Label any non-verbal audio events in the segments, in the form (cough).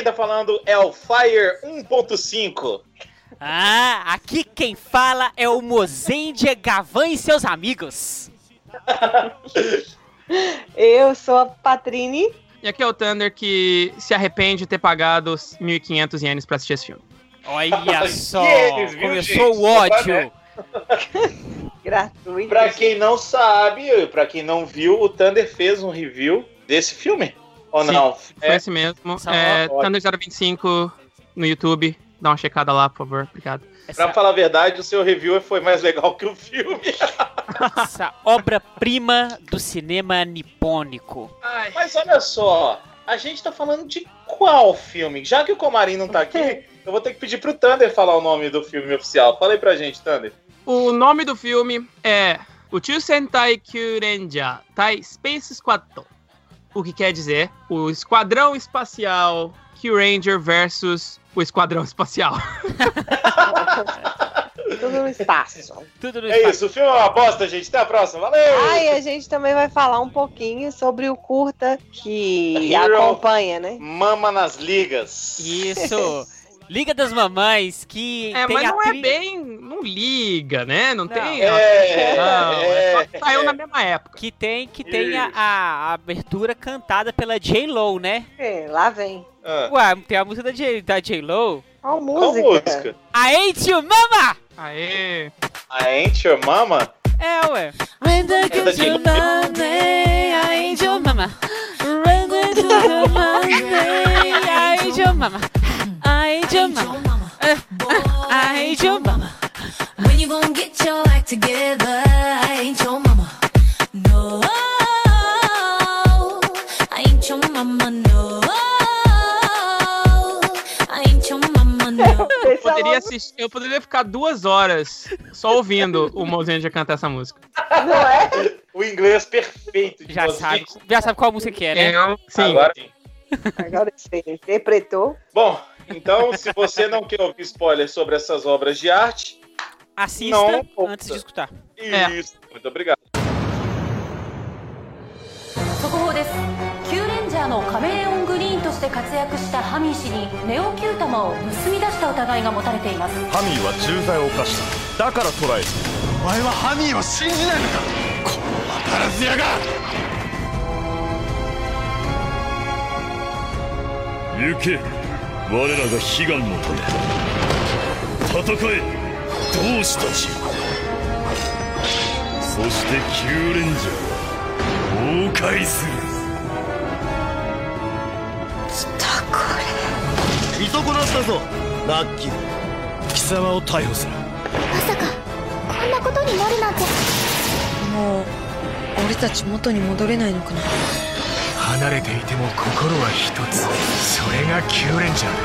quem tá falando é o Fire 1.5. Ah, aqui quem fala é o Mozendia Gavan e seus amigos. (laughs) Eu sou a Patrine. E aqui é o Thunder que se arrepende de ter pagado os 1.500 ienes pra assistir esse filme. Olha (laughs) só, Ienes, viu, começou gente? o ódio. (laughs) Gratuito. Pra quem não sabe, pra quem não viu, o Thunder fez um review desse filme. Ou Sim, não? Foi É, esse mesmo. Só- É, ótimo. Thunder 025 no YouTube. Dá uma checada lá, por favor. Obrigado. Essa, pra falar a verdade, o seu review foi mais legal que o filme. (laughs) essa obra-prima do cinema nipônico. Mas olha só, a gente tá falando de qual filme? Já que o Comarim não tá aqui, (laughs) eu vou ter que pedir pro Thunder falar o nome do filme oficial. Fala aí pra gente, Thunder. O nome do filme é Uchu Sentai Kyurenja Tai Space Squad. O que quer dizer o Esquadrão Espacial Kyuranger versus o Esquadrão Espacial. (laughs) Tudo no espaço. Tudo no É isso, o filme é uma bosta, gente. Até a próxima. Valeu! Ah, e a gente também vai falar um pouquinho sobre o curta que Hero. acompanha, né? Mama nas ligas. Isso. (laughs) Liga das Mamães, que É, tem mas não é tri- bem. Não liga, né? Não, Não. tem. É, Não, é só é, que saiu é. na mesma época. Que tem, que tem a, a abertura cantada pela J-Lo, né? É, lá vem. Ah, Ué, tem a música da J- da J-Lo. Qual qual música? música? I Ain't You Mama! Aê! I Ain't Your Mama? É, ué. When the good you Monday, I ain't your mama. When the good Monday, I ain't your mama. I ain't your mama. I ain't your mama. When you gonna get your act together? I ain't your mama. No, I ain't your mama. No, I ain't your mama. No. (laughs) Eu poderia, assistir, eu poderia ficar duas horas só ouvindo o Mozenja cantar essa música. Não é? O inglês perfeito de Já sabe, já sabe qual música que é, né? É, sim. Agora sim. Agora você interpretou. Bom, então, se você não quer ouvir spoiler sobre essas obras de arte, Assista Não, antes de escutar. É. isso. Muito obrigado. 速報ですキューレンジャーのカメレオングリーンとして活躍したハミー氏にネオキュー玉を盗み出した疑いが持たれていますハミーは重罪を犯しただから捕らえるお前はハミーを信じないのかこの分からず屋が行け我らが悲願のため戦え同志たち。そしてキューレンジャーは崩壊する見損なったぞラッキー。貴様を逮捕する。まさかこんなことになるなんて。もう俺たち元に戻れないのかな離れていても心は一つそれがキューレンジャーだ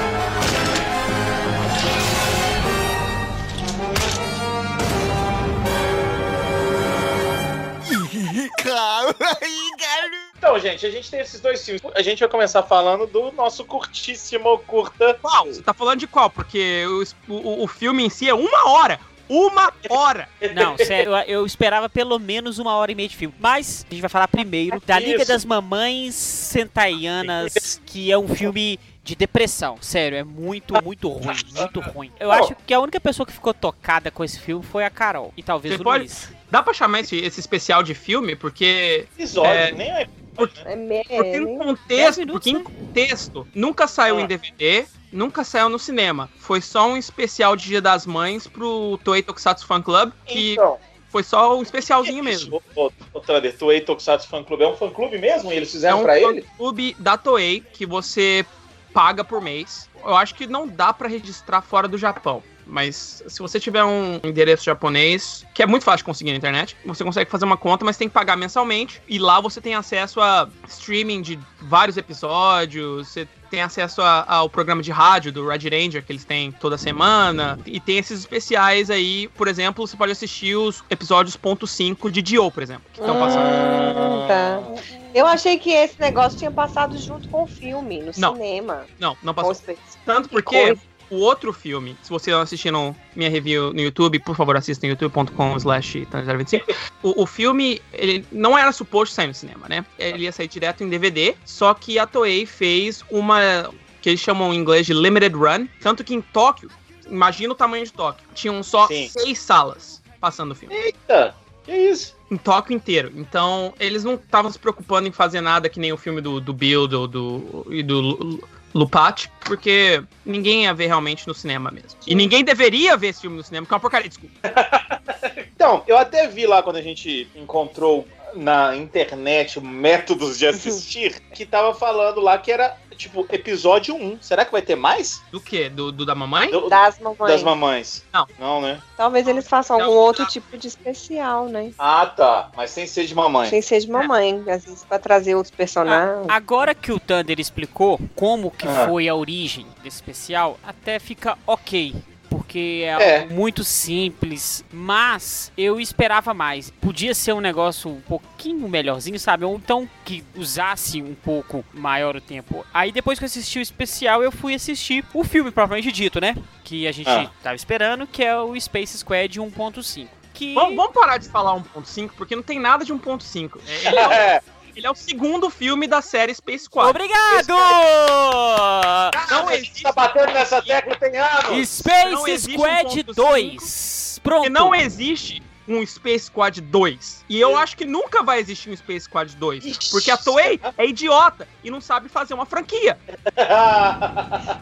Então, (laughs) gente, a gente tem esses dois filmes. A gente vai começar falando do nosso curtíssimo curta. Qual? Você tá falando de qual? Porque o, o, o filme em si é uma hora. Uma hora! Não, sério, eu, eu esperava pelo menos uma hora e meia de filme. Mas a gente vai falar primeiro da Liga Isso. das Mamães Sentaianas, que é um filme de depressão. Sério, é muito, muito ruim, muito ruim. Eu acho que a única pessoa que ficou tocada com esse filme foi a Carol. E talvez Você o pode- Luiz. Dá pra chamar esse, esse especial de filme? Porque. Episódio, É. nem é. É, me- Porque em nem- contexto, minutos, porque em né? contexto, nunca saiu Ah. em DVD, nunca saiu no cinema. Foi só um especial de Dia das Mães pro Toei Tokusatsu Fan Club, que Então, foi só um especialzinho mesmo. Ô Thunder, Toei Tokusatsu Fan Club é um fã clube mesmo? E eles É fizeram um pra ele? clube da Toei que você paga por mês. Eu acho que não dá pra registrar fora do Japão. Mas se você tiver um endereço japonês, que é muito fácil de conseguir na internet, você consegue fazer uma conta, mas tem que pagar mensalmente. E lá você tem acesso a streaming de vários episódios, você tem acesso a- ao programa de rádio do Red Ranger que eles têm toda semana. E tem esses especiais aí, por exemplo, você pode assistir os episódios ponto .5 de Dio, por exemplo, que estão passando. Hum, tá. Eu achei que esse negócio tinha passado junto com o filme, no Não. cinema. Não, não passou. Tanto que porque. O outro filme, se você não assistiram minha review no YouTube, por favor, assista em youtube.com slash 025. O, o filme, ele não era suposto sair no cinema, né? Ele ia sair direto em DVD, só que a Toei fez uma que eles chamam em inglês de limited run. Tanto que em Tóquio, imagina o tamanho de Tóquio, tinham só Sim. seis salas passando o filme. Eita, que isso? Em Tóquio inteiro. Então, eles não estavam se preocupando em fazer nada que nem o filme do, do Bill do, do, e do Lupati, porque ninguém ia ver realmente no cinema mesmo. E ninguém deveria ver esse filme no cinema, que é uma porcaria, desculpa. (laughs) Então, eu até vi lá quando a gente encontrou na internet métodos de assistir, que tava falando lá que era, tipo, episódio 1. Será que vai ter mais? Do quê? Do, do da mamãe? Do- Das mamães. das mamães. Não. Não, né? Talvez eles façam Não, algum outro não. tipo de especial, né? Ah, tá. Mas sem ser de mamãe. Sem ser de mamãe, às vezes pra trazer outros personagens. Agora que o Thunder explicou como que Ah. foi a origem desse especial, até fica ok. Porque é, É. algo muito simples, mas eu esperava mais. Podia ser um negócio um pouquinho melhorzinho, sabe? Ou então que usasse um pouco maior o tempo. Aí depois que eu assisti o especial, eu fui assistir o filme propriamente dito, né? Que a gente Ah. tava esperando, que é o Space Squad 1.5. Que Vamos, vamos parar de falar 1.5, porque não tem nada de 1.5. É, Ele, (laughs) é o, É, ele é o segundo filme da série Space Squad. Obrigado! Não gente tá batendo nessa tecla tem anos. Space existe Squad 1.5, 2. Pronto. Porque não existe um Space Squad 2. E eu acho que nunca vai existir um Space Squad 2. Ixi. Porque a Toei é idiota e não sabe fazer uma franquia. (laughs)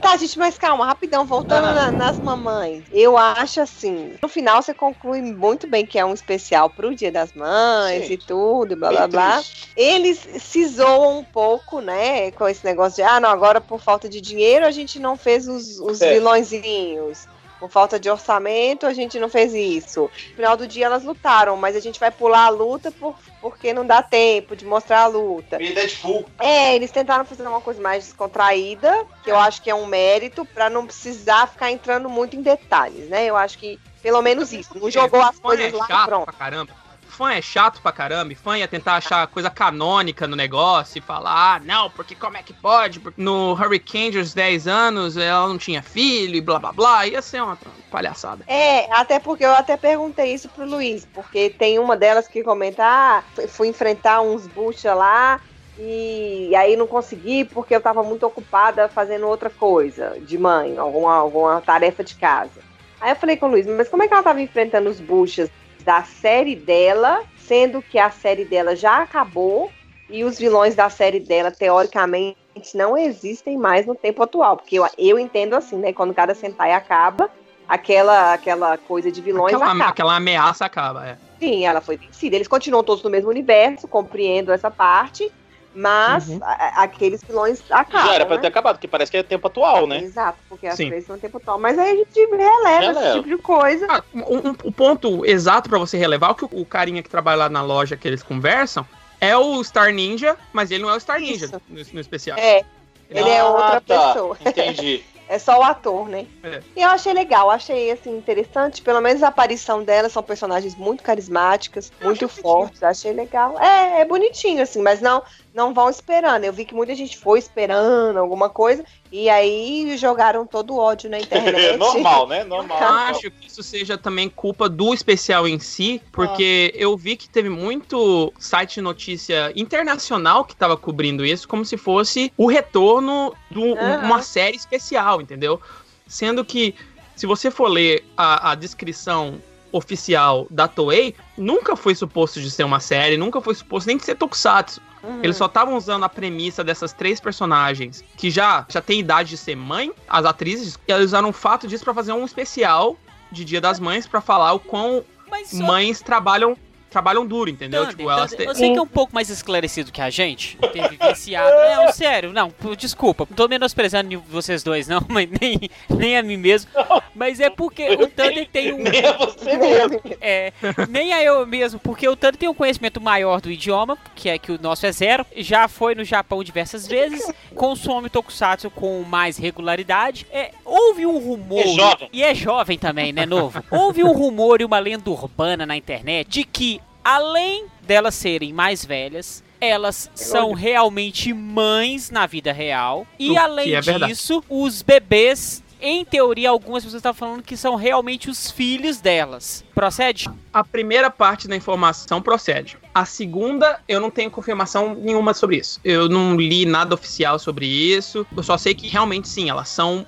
Tá, gente, mas calma, rapidão, voltando Ah. na- nas mamães. Eu acho assim, no final você conclui muito bem que é um especial pro Dia das Mães Sim. e tudo, blá blá blá. triste. Eles se zoam um pouco, né, com esse negócio de, ah, não, agora por falta de dinheiro a gente não fez os, os É. vilõezinhos. Por falta de orçamento, a gente não fez isso. No final do dia elas lutaram, mas a gente vai pular a luta por, porque não dá tempo de mostrar a luta. E Deadpool. É, eles tentaram fazer uma coisa mais descontraída, que eu acho que é um mérito, pra não precisar ficar entrando muito em detalhes, né? Eu acho que pelo menos isso. Não jogou as coisas é lá chato pronto. pra caramba. Fã é chato pra caramba. E fã ia tentar achar coisa canônica no negócio e falar, ah, não, porque como é que pode? Porque no Hurricane aos 10 anos ela não tinha filho e blá blá blá. Ia ser uma palhaçada. É, até porque eu até perguntei isso pro Luiz, porque tem uma delas que comenta, ah, fui- enfrentar uns bucha lá e aí não consegui porque eu tava muito ocupada fazendo outra coisa de mãe, alguma, alguma tarefa de casa. Aí eu falei com o Luiz, mas como é que ela tava enfrentando os buchas da série dela, sendo que a série dela já acabou e os vilões da série dela, teoricamente, não existem mais no tempo atual? Porque eu, eu entendo assim, né? Quando cada Sentai acaba, aquela, aquela coisa de vilões Aquela, acaba. aquela ameaça acaba, é. Sim, ela foi vencida. Eles continuam todos no mesmo universo, compreendo essa parte, mas Uhum. a- aqueles vilões acabam. Já era pra né? ter acabado, porque parece que é tempo atual, né? Exato, porque as Sim. três são tempo atual. Mas aí a gente releva esse Releva. tipo de coisa. Ah, um- um- o ponto exato pra você relevar, o que o, o carinha que trabalha lá na loja que eles conversam, é o Star Ninja, mas ele não é o Star Ninja no, no especial. É, ele é Ah, outra tá. pessoa. Entendi. (laughs) É só o ator, né? É. E eu achei legal, achei assim interessante, pelo menos a aparição dela são personagens muito carismáticas, Eu muito achei fortes, achei legal. É, é bonitinho assim, mas não não vão esperando. Eu vi que muita gente foi esperando alguma coisa e aí jogaram todo o ódio na (laughs) internet. Normal, né? Normal. Eu acho que isso seja também culpa do especial em si, porque eu vi que teve muito site de notícia internacional que tava cobrindo isso, como se fosse o retorno de Aham. uma série especial, entendeu? Sendo que, se você for ler a, a descrição oficial da Toei, nunca foi suposto de ser uma série, nunca foi suposto nem de ser tokusatsu. Uhum. Eles só estavam usando a premissa dessas três personagens que já, já têm idade de ser mãe, as atrizes, e eles usaram o fato disso pra fazer um especial de Dia das Mães pra falar o quão só- mães trabalham trabalham duro, entendeu? Thunder, tipo, elas Thunder, têm. Você que é um pouco mais esclarecido que a gente, ter vivenciado. (laughs) Não, sério, não, desculpa, não tô menosprezando vocês dois, não, (laughs) mas nem, nem a mim mesmo. Mas é porque o Thunder tem um. Nem (laughs) é você mesmo. É, nem a eu mesmo, porque o Thunder tem um conhecimento maior do idioma, que é que o nosso é zero. Já foi no Japão diversas vezes, consome Tokusatsu com mais regularidade. É, houve um rumor. É jovem. E é jovem também, né, novo? Houve um rumor e uma lenda urbana na internet de que, além delas serem mais velhas, elas são realmente mães na vida real. E além é disso, os bebês em teoria, algumas pessoas estavam falando que são realmente os filhos delas. Procede? A primeira parte da informação procede. A segunda, eu não tenho confirmação nenhuma sobre isso. Eu não li nada oficial sobre isso. Eu só sei que realmente sim, elas são.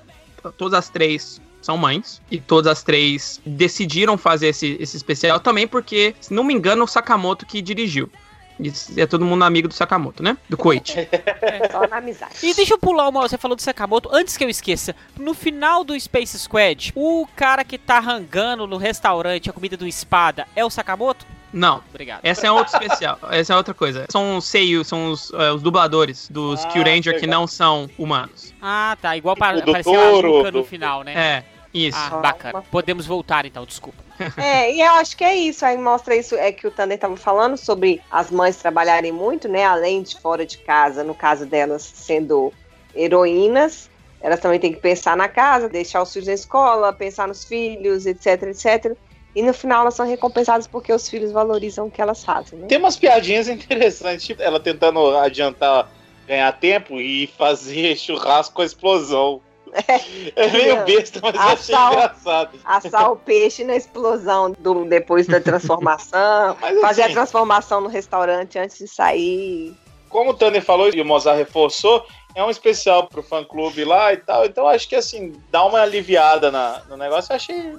Todas as três são mães. E todas as três decidiram fazer esse, esse especial também porque, se não me engano, o Sakamoto que dirigiu. E é todo mundo amigo do Sakamoto, né? Do Koichi. (laughs) Só na amizade. E deixa eu pular uma. Você falou do Sakamoto. Antes que eu esqueça, no final do Space Squad, o cara que tá rangando no restaurante a comida do espada é o Sakamoto? Não. Obrigado. Essa é outro especial. (laughs) Essa é outra coisa. São os Seiyu, são os, eh, os dubladores dos Ah, Kill Ranger que não são humanos. Ah, tá. Igual para, apareceu a Juca no final, né? É, isso. Ah, bacana. Podemos voltar então, desculpa. (laughs) É, e eu acho que é isso. Aí mostra isso, é que o Thunder tava falando sobre as mães trabalharem muito, né? Além de fora de casa, no caso delas sendo heroínas, elas também têm que pensar na casa, deixar os filhos na escola, pensar nos filhos, etc, etc. E no final elas são recompensadas porque os filhos valorizam o que elas fazem, né? Tem umas piadinhas (laughs) interessantes, tipo ela tentando adiantar, ganhar tempo e fazer (laughs) churrasco com a explosão. É meio besta, mas eu achei engraçado. Assar o peixe na explosão do, depois da transformação, (laughs) fazer a assim, transformação no restaurante antes de sair. como o Tanner falou e o Mozart reforçou, é um especial pro fã clube lá e tal. Então acho que assim, dá uma aliviada na- no negócio. Eu achei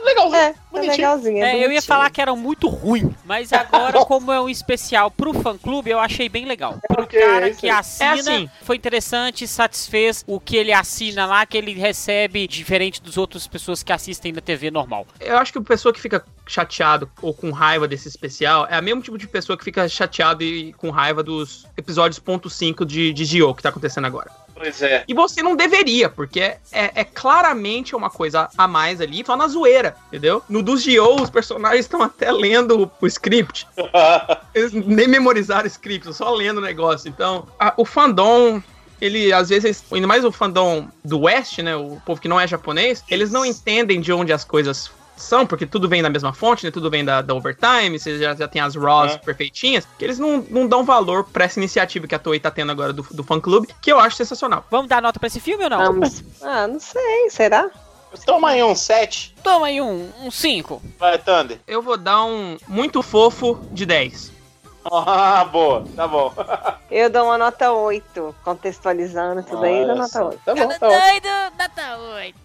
legalzinho. É, é bonitinho. legalzinho. é É, eu ia falar que era muito ruim, mas agora, (laughs) como é um especial pro fã clube, eu achei bem legal. Pro Ok, cara que aí. assina, É assim. foi interessante, satisfez o que ele assina lá, que ele recebe diferente dos outros pessoas que assistem na TV normal. Eu acho que a pessoa que fica chateado ou com raiva desse especial é o mesmo tipo de pessoa que fica chateado e com raiva dos episódios ponto .5 de, de Gio que tá acontecendo agora. Pois é. E você não deveria, porque é, é claramente uma coisa a mais ali, só na zoeira, entendeu? No dos Gio, os personagens estão até lendo o, o script. (laughs) Eles nem memorizaram o script, só lendo o negócio. Então, a- o fandom. Ele, às vezes, ainda mais o fandom do West, né? O povo que não é japonês, eles não entendem de onde as coisas são, porque tudo vem da mesma fonte, né? Tudo vem da, da Overtime, você já, já tem as Raws É. perfeitinhas, que eles não, não dão valor pra essa iniciativa que a Toei tá tendo agora do, do fã clube, que eu acho sensacional. Vamos dar nota pra esse filme ou não? Vamos. Ah, não sei, será? Toma aí um 7. Toma aí um 5. Vai, Thunder. Eu vou dar um muito fofo de 10. Ah, boa, tá bom. Eu dou uma nota 8, contextualizando tudo Nossa. aí, dou nota 8. Tá bom, tá doido, nota 8.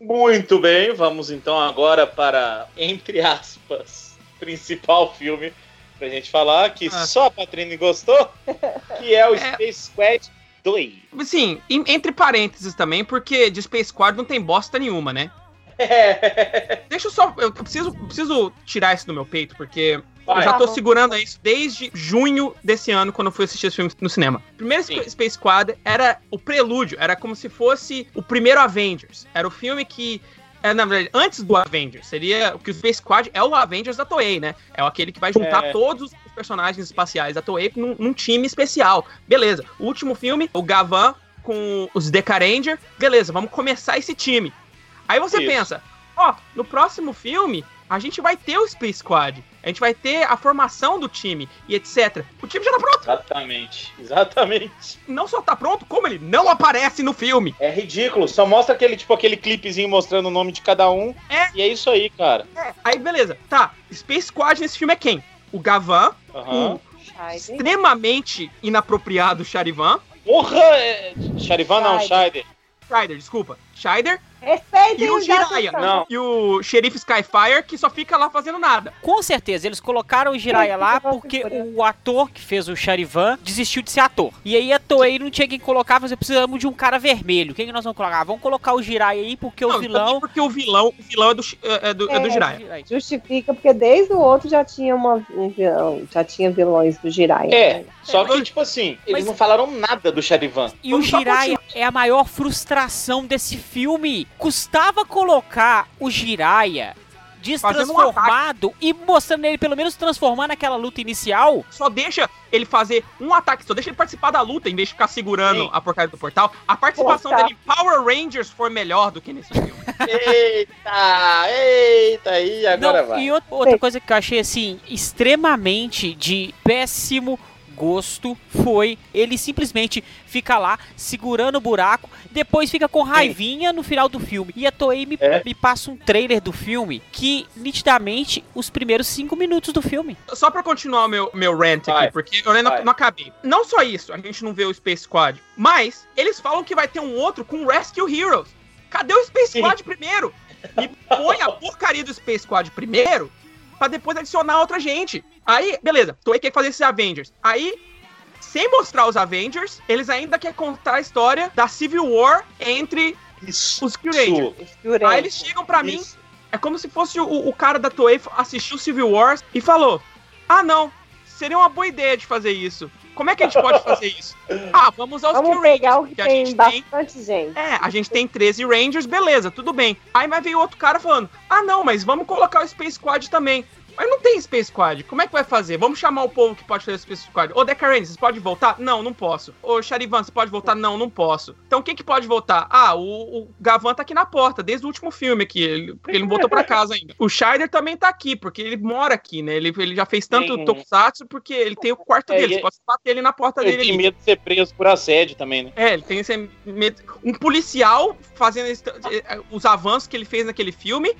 Muito bem, vamos então agora para, entre aspas, principal filme pra gente falar, que ah. só a Patrine gostou, que é o (laughs) é. Space Quest 2. Sim, entre parênteses também, porque de Space Squad não tem bosta nenhuma, né? É. (laughs) Deixa eu só. Eu preciso, preciso tirar isso do meu peito, porque eu já tô Tá segurando isso desde junho desse ano, quando eu fui assistir esse filme no cinema. Primeiro Sim. Space Squad era o prelúdio, era como se fosse o primeiro Avengers. Era o filme que. É, na verdade, antes do Avengers, seria o que o Space Squad é o Avengers da Toei, né? É aquele que vai juntar É. todos os personagens espaciais da Toei num, num time especial. Beleza. O último filme, o Gavan com os Deca Ranger. Beleza, vamos começar esse time. Aí você Isso. pensa, ó, no próximo filme, a gente vai ter o Space Squad. A gente vai ter a formação do time e etc. O time já tá pronto. Exatamente, exatamente. Não só tá pronto, como ele não aparece no filme. É ridículo, só mostra aquele tipo aquele clipezinho mostrando o nome de cada um. É. E é isso aí, cara. Aí, beleza. Tá, Space Squad nesse filme é quem? O Gavan, Aham. o Scheider. extremamente inapropriado Charivan. Porra! É... Charivan não, Scheider. Scheider, desculpa. Scheider Respeitem e o Jiraiya. Não. E o xerife Skyfire, que só fica lá fazendo nada. Com certeza, eles colocaram o Jiraiya lá porque o ator que fez o Charivan desistiu de ser ator. E aí a Toei não tinha quem colocar, mas precisamos de um cara vermelho. Quem que nós vamos colocar? Vamos colocar o Jiraiya aí porque Não, o vilão... Porque o vilão, o vilão é do, é do, é do É. Jiraiya. Justifica, porque desde o outro já tinha uma, um vilão, já tinha vilões do Jiraiya. É, né? só que, tipo assim, eles Mas- não falaram nada do Charivan. E o Jiraiya é a maior frustração desse filme. Custava colocar o Jiraiya Fazendo um destransformado e mostrando ele pelo menos transformar naquela luta inicial. Só deixa ele fazer um ataque, só deixa ele participar da luta em vez de ficar segurando Sim. a porcaria do portal. A participação dele em Power Rangers foi melhor do que nesse filme. (laughs) Eita, eita, aí agora Não, vai. e outra, outra coisa que eu achei assim extremamente de péssimo gosto foi ele simplesmente fica lá segurando o buraco, depois fica com raivinha no final do filme. E a Toei me, É. me passa um trailer do filme que nitidamente os primeiros cinco minutos do filme. Só pra continuar o meu, meu rant Vai. aqui, porque eu ainda não, não acabei. Não só isso, a gente não vê o Space Squad, mas eles falam que vai ter um outro com Rescue Heroes. Cadê o Space. Squad (laughs) primeiro? Me põe a porcaria do Space Squad primeiro, pra depois adicionar outra gente. Aí, beleza, Toei quer fazer esses Avengers. Aí, sem mostrar os Avengers, eles ainda querem contar a história da Civil War entre Isso. os Q Rangers. Aí eles chegam pra mim, é como se fosse o, o cara da Toei assistiu Civil Wars e falou: Ah, não, seria uma boa ideia de fazer isso. Como é que a gente pode (laughs) fazer isso? Ah, vamos usar os Vamos Q pegar o Rangers, que que a tem gente tem. bastante gente. É, a gente tem 13 Rangers, beleza, tudo bem. Aí vai veio outro cara falando: Ah, não, mas vamos colocar o Space Squad também. Mas não tem Space Squad. Como é que vai fazer? Vamos chamar o povo que pode fazer o Space Squad. Ô, Deca Ranger, você pode voltar? Não, não posso. Ô, Charivan, você pode voltar? Não, não posso. Então quem que pode voltar? Ah, o, o Gavan tá aqui na porta, desde o último filme aqui. Ele, porque ele não voltou pra casa ainda. O Scheider também tá aqui, porque ele mora aqui, né? Ele, ele já fez tanto Sim. Tokusatsu porque ele tem o quarto É, dele. Você pode bater ele na porta Ele dele tem ali. medo de ser preso por assédio também, né? É, ele tem esse medo. Um policial fazendo esse- eh, os avanços que ele fez naquele filme,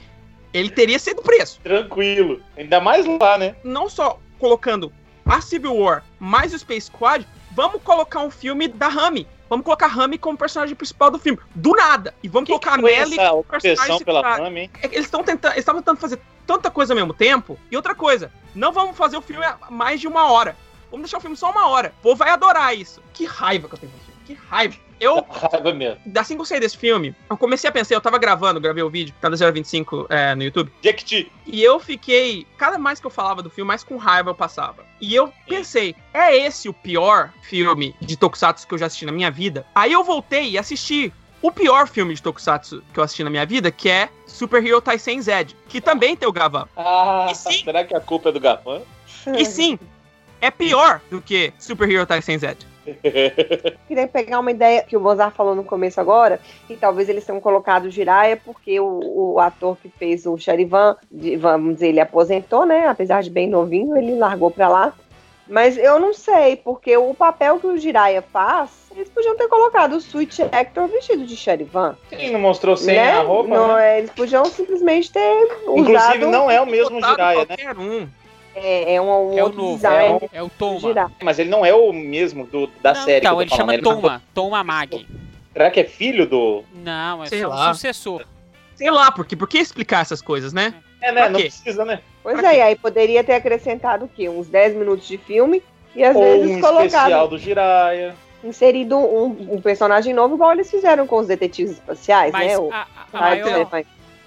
ele teria sido preso. Tranquilo. Ainda mais lá, né? Não só colocando a Civil War mais o Space Squad, vamos colocar um filme da Rami. Vamos colocar a Rami como personagem principal do filme. Do nada. E vamos Que colocar a que Nelly essa como personagem obsessão pela fama, hein? É Eles estão tentando. Eles estavam tentando fazer tanta coisa ao mesmo tempo. E outra coisa, não vamos fazer o filme a mais de uma hora. Vamos deixar o filme só uma hora. O povo vai adorar isso. Que raiva que eu tenho. Que raiva. Eu, Raiva mesmo. assim que eu saí desse filme, eu comecei a pensar, eu tava gravando, gravei o vídeo, tá no 025 é, no YouTube, T. e eu fiquei, cada mais que eu falava do filme, mais com raiva eu passava. E eu pensei, é esse o pior filme de Tokusatsu que eu já assisti na minha vida? Aí eu voltei e assisti o pior filme de Tokusatsu que eu assisti na minha vida, que é Super Hero Taisen Z, que também tem o Gavan. Ah, sim? será que a culpa é do Gafan? E sim, é pior do que Super Hero Taisen Z. Queria pegar uma ideia que o Mozart falou no começo agora, que talvez eles tenham colocado o Jiraiya porque o, o ator que fez o Charivan, vamos dizer, ele aposentou, né? Apesar de bem novinho, ele largou pra lá. Mas eu não sei, porque o papel que o Jiraiya faz, eles podiam ter colocado o Switch Hector vestido de Charivan. Sim, não mostrou sem né? a roupa, Não, né? é, Eles podiam simplesmente ter Inclusive, usado... não é o mesmo Jiraiya, né? qualquer um. É, é um, um É o novo, design é o, é o Toma. Mas ele não é o mesmo do, da Não, série. então, que ele tô falando, chama não- Toma, Toma Mag. Será que é filho do. Não, é Sei só lá. um sucessor. Sei lá, porque por que explicar essas coisas, né? É, né? Pra Não quê? precisa, né? Pois Pra é, quê? e aí poderia ter acrescentado o quê? Uns 10 minutos de filme e às Ou vezes um especial colocado, do Jiraiya. inserido um, um personagem novo, igual eles fizeram com os detetives espaciais, Mas né? O a, a- a maior.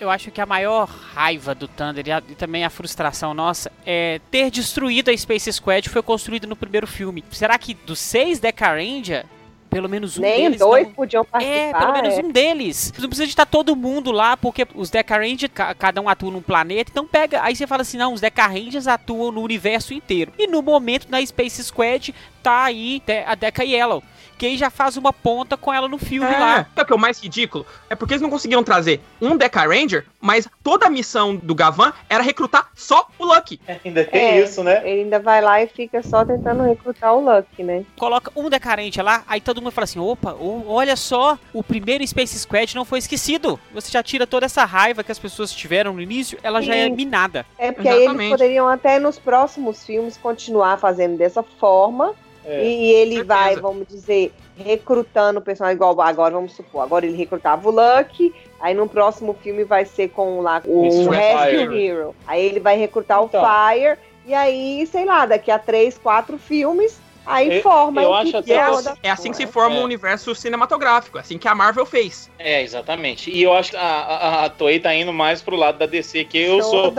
Eu acho que a maior raiva do Thunder e, a- e também a frustração nossa é ter destruído a Space Squad que foi construído no primeiro filme. Será que dos seis Deca Ranger, pelo menos um Nem deles dois não... podiam participar. É, pelo menos é. um deles. Não precisa de estar todo mundo lá, porque os Deca Rangers, ca- cada um atua num planeta. Então pega. Aí você fala assim: não, os Deca Rangers atuam no universo inteiro. E no momento, na Space Squad, tá aí a Deca Yellow. Aí já faz uma ponta com ela no filme É, lá. sabe o que é o mais ridículo? É porque eles não conseguiram trazer um Deca Ranger, mas toda a missão do Gavan era recrutar só o Lucky. Ainda tem É. isso, né? Ele ainda vai lá e fica só tentando recrutar o Lucky, né? Coloca um decarente lá, aí todo mundo fala assim: opa, olha só, o primeiro Space Squad não foi esquecido. Você já tira toda essa raiva que as pessoas tiveram no início, ela já é Sim. minada. É porque aí eles poderiam até nos próximos filmes continuar fazendo dessa forma. É. E, ele certeza. vai, vamos dizer, recrutando o personagem igual agora, vamos supor, agora ele recrutava o Lucky, aí no próximo filme vai ser com lá o Rescue Fire. Hero. Aí ele vai recrutar Então. o Fire, e aí, sei lá, daqui a três, quatro filmes, aí Eu- forma eu a acho é, até toda. assim, é assim que se forma É. um universo cinematográfico, é assim que a Marvel fez. É, exatamente. E eu acho que a, a, a Toei tá indo mais pro lado da DC, que eu sou.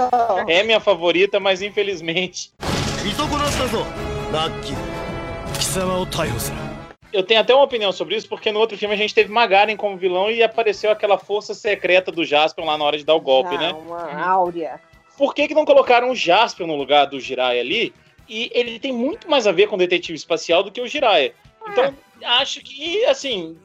É minha favorita, mas infelizmente. Eu tenho até uma opinião sobre isso, porque no outro filme a gente teve Magaren como vilão e apareceu aquela força secreta do Jasper lá na hora de dar o golpe, Já, né? Uma áurea. Por que, que não colocaram o Jasper no lugar do Jiraiya ali? E ele tem muito mais a ver com o detetive espacial do que o Jiraiya. Então, acho que, assim,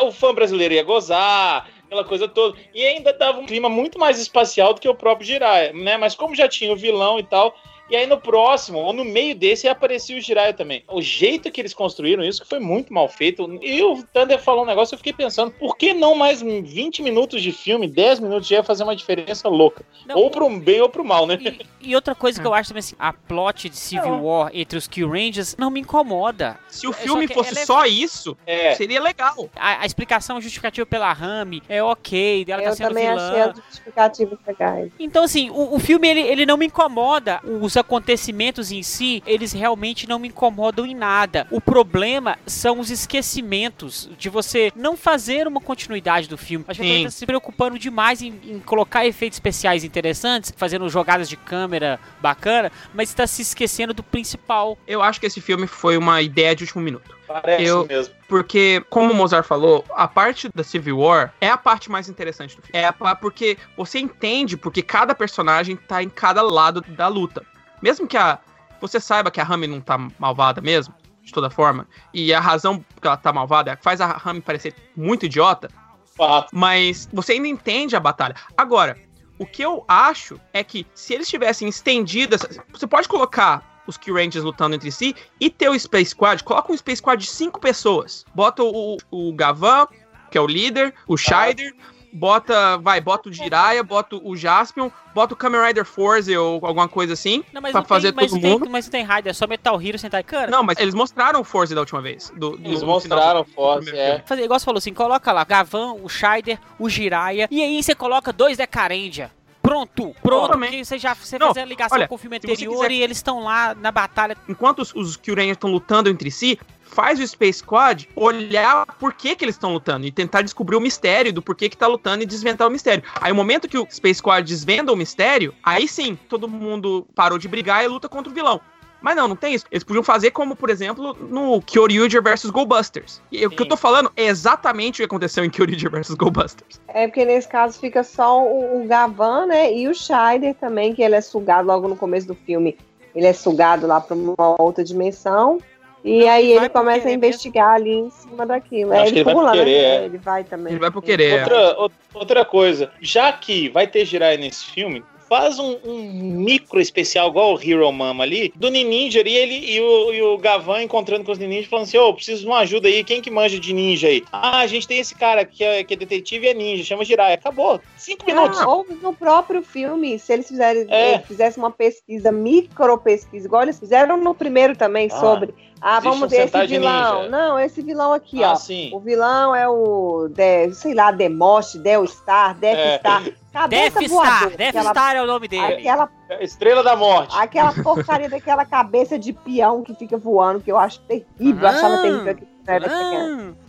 o fã brasileiro ia gozar, aquela coisa toda. E ainda dava um clima muito mais espacial do que o próprio Jiraiya, né? Mas como já tinha o vilão e tal, E aí no próximo, ou no meio desse, aparecia o Jiraiya também. O jeito que eles construíram isso que foi muito mal feito. E o Thunder falou um negócio, eu fiquei pensando, por que não mais 20 minutos de filme, 10 minutos já ia fazer uma diferença louca? Não, ou pro bem ou pro mal, né? E, e outra coisa que eu acho também assim, a plot de Civil War entre os Kill Rangers não me incomoda. Se o É, filme só fosse ela é- só isso, É. seria legal. A, a explicação justificativa pela Rami é ok, dela tá Eu sendo também vilã. achei as justificativas legais. Então, assim, o, o filme ele, ele não me incomoda. Os acontecimentos em si, eles realmente não me incomodam em nada. O problema são os esquecimentos de você não fazer uma continuidade do filme. Acho que Sim. ele tá se preocupando demais em, em colocar efeitos especiais interessantes, fazendo jogadas de câmera bacana, mas está se esquecendo do principal. Eu acho que esse filme foi uma ideia de último minuto. Parece Eu- mesmo. Porque, como o Mozart falou, a parte da Civil War é a parte mais interessante do filme. É a porque você entende porque cada personagem tá em cada lado da luta. Mesmo que a você saiba que a Rami não tá malvada mesmo, de toda forma, e a razão que ela tá malvada faz a Rami parecer muito idiota, Fato. mas você ainda entende a batalha. Agora, o que eu acho é que se eles tivessem estendido essa, você pode colocar os Kill Rangers lutando entre si e ter o Space Squad, coloca um Space Squad de cinco pessoas. Bota o, o Gavan, que é o líder, o Scheider, bota, vai, bota o Jiraiya, bota o Jaspion, bota o Kamen Rider Force ou alguma coisa assim, Não, mas pra não fazer tem, mas todo mundo. tem, mas não tem Raider, é só Metal Hero sentar. Cara, Não, mas eles mostraram o Force da última vez. do- do- Eles mostraram do Force, é. fazer igual você falou assim, coloca lá Gavan, o Scheider, o Jiraiya, e aí você coloca dois Decarendia. Pronto, pronto. Também. Porque você já você Não, faz a ligação olha, com o filme anterior quiser- e eles estão lá na batalha. enquanto os, os estão lutando entre si, faz o Space Squad olhar por que, que eles estão lutando e tentar descobrir o mistério do porquê que tá lutando e desvendar o mistério. Aí, o momento que o Space Squad desvenda o mistério, aí sim, todo mundo parou de brigar e luta contra o vilão. Mas não, não tem isso. Eles podiam fazer como, por exemplo, no Kyoryuger vs Goldbusters. E o que eu tô falando é exatamente o que aconteceu em Kyoryuger vs Goldbusters. É porque nesse caso fica só o, o Gavan, né? E o Scheider também, que ele é sugado logo no começo do filme. Ele é sugado lá pra uma outra dimensão. E Não, aí ele ele começa a querer investigar ali em cima daquilo. Acho É, que ele vai por pula, né? querer, é. Ele vai também. Ele vai por querer. Outra, ou- outra coisa, já que vai ter Jiraiya nesse filme, faz um, um micro especial, igual o Hero Mama ali, do Ninja e ele e o, e o Gavan encontrando com os Ninja falando assim: Ô, preciso de uma ajuda aí, quem que manja de ninja aí? Ah, a gente tem esse cara que é, que é detetive e é ninja, chama Jiraiya. Acabou. Cinco minutos. Ah, ou no próprio filme, se eles fizerem, É. fizessem uma pesquisa, micro pesquisa, igual eles fizeram no primeiro também, Ah, sobre. Ah, vamos ver esse sentar de vilão. ninja. Não, esse vilão aqui, ah, ó. sim. O vilão é o, De, sei lá, Demoste, Del Star, Death É. Star. Cabeça Death voadora, Star, Death aquela, Star é o nome dele. Aquela, Estrela da Morte. aquela porcaria daquela cabeça de peão que fica voando, que eu acho terrível. Eu achava Ah. terrível que era. Ah, ah.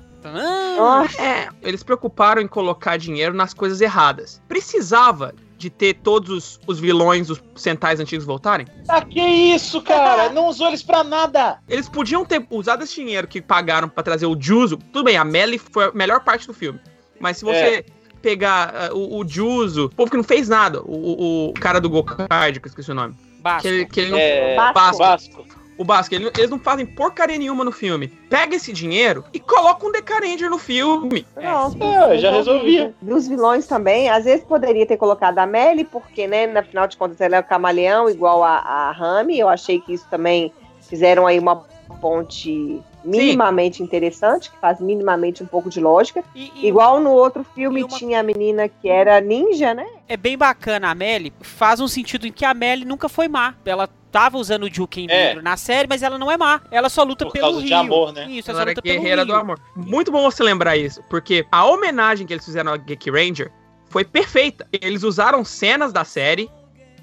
É, eles preocuparam em colocar dinheiro nas coisas erradas. Precisava de ter todos os, os vilões, os centais antigos voltarem? Pra que isso, cara? Não usou eles pra nada. Eles podiam ter usado esse dinheiro que pagaram pra trazer o Juzo. Tudo bem, a Melly foi a melhor parte do filme. Mas se você pegar ah, o, o Juzo, o povo que não fez nada, o, o- o cara do Gokard, que eu esqueci o nome. Basco. Que ele, que ele não. É, Basco. Vasco. O não- eles não fazem porcaria nenhuma no filme. Pega esse dinheiro e coloca um Decaranger no filme. Pronto. É, já resolvia. Dos vilões também, às vezes poderia ter colocado a Melly, porque, né, na final de contas ela é o camaleão, igual a, a Rami. Eu achei que isso também fizeram aí uma ponte minimamente interessante, que faz minimamente um pouco de lógica. E- e Igual no outro filme uma- tinha a menina que era ninja, né? é bem bacana a Melly, faz um sentido em que a Melly nunca foi má. Ela tava usando o Juken É. negro na série, mas ela não é má. Ela só luta Por pelo causa Rio. de amor, né? Isso, Ela ela era luta pelo guerreira do amor. Muito bom você lembrar isso, porque a homenagem que eles fizeram a Geek Ranger foi perfeita. Eles usaram cenas da série,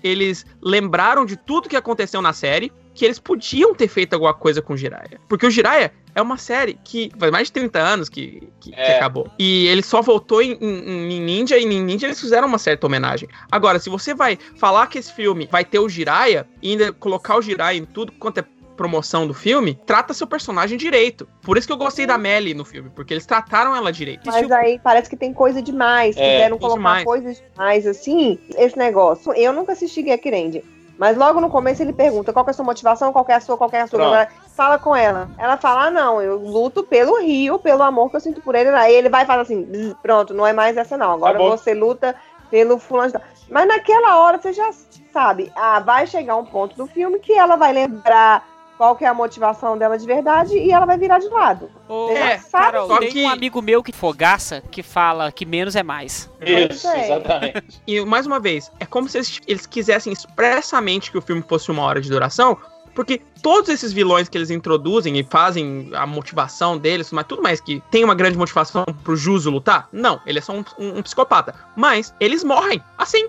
eles lembraram de tudo que aconteceu na série, que eles podiam ter feito alguma coisa com o Jiraiya. Porque o Jiraiya é uma série que faz mais de 30 anos que, que, que É. acabou. E ele só voltou em, em- em Ninja, e em Ninja eles fizeram uma certa homenagem. Agora, se você vai falar que esse filme vai ter o Jiraiya, e ainda colocar o Jiraiya em tudo quanto é promoção do filme, trata seu personagem direito. Por isso que eu gostei da Melly no filme, porque eles trataram ela direito. Mas aí parece que tem coisa demais. É, Quiseram colocar demais. coisas demais, assim. Esse negócio. Eu nunca assisti Geek Ranger. Mas logo no começo ele pergunta qual é a sua motivação, qual é a sua, qual é a sua. Agora, Fala com ela. Ela fala, ah, não, eu luto pelo Rio, pelo amor que eu sinto por ele. Aí ele vai e fala assim, "Bzz, pronto, não é mais essa não. Agora Acabou. você luta pelo fulano. Mas naquela hora você já sabe, ah, vai chegar um ponto do filme que ela vai lembrar qual que é a motivação dela de verdade e ela vai virar de lado. Já É, sabe Carol, só tem que- um amigo meu que fogaça que fala que menos é mais. Isso, é. exatamente. E mais uma vez, é como se eles, eles quisessem expressamente que o filme fosse uma hora de duração, porque todos esses vilões que eles introduzem e fazem a motivação deles, mas tudo mais que tem uma grande motivação pro Juso lutar, não, ele é só um, um- um psicopata. Mas eles morrem, assim.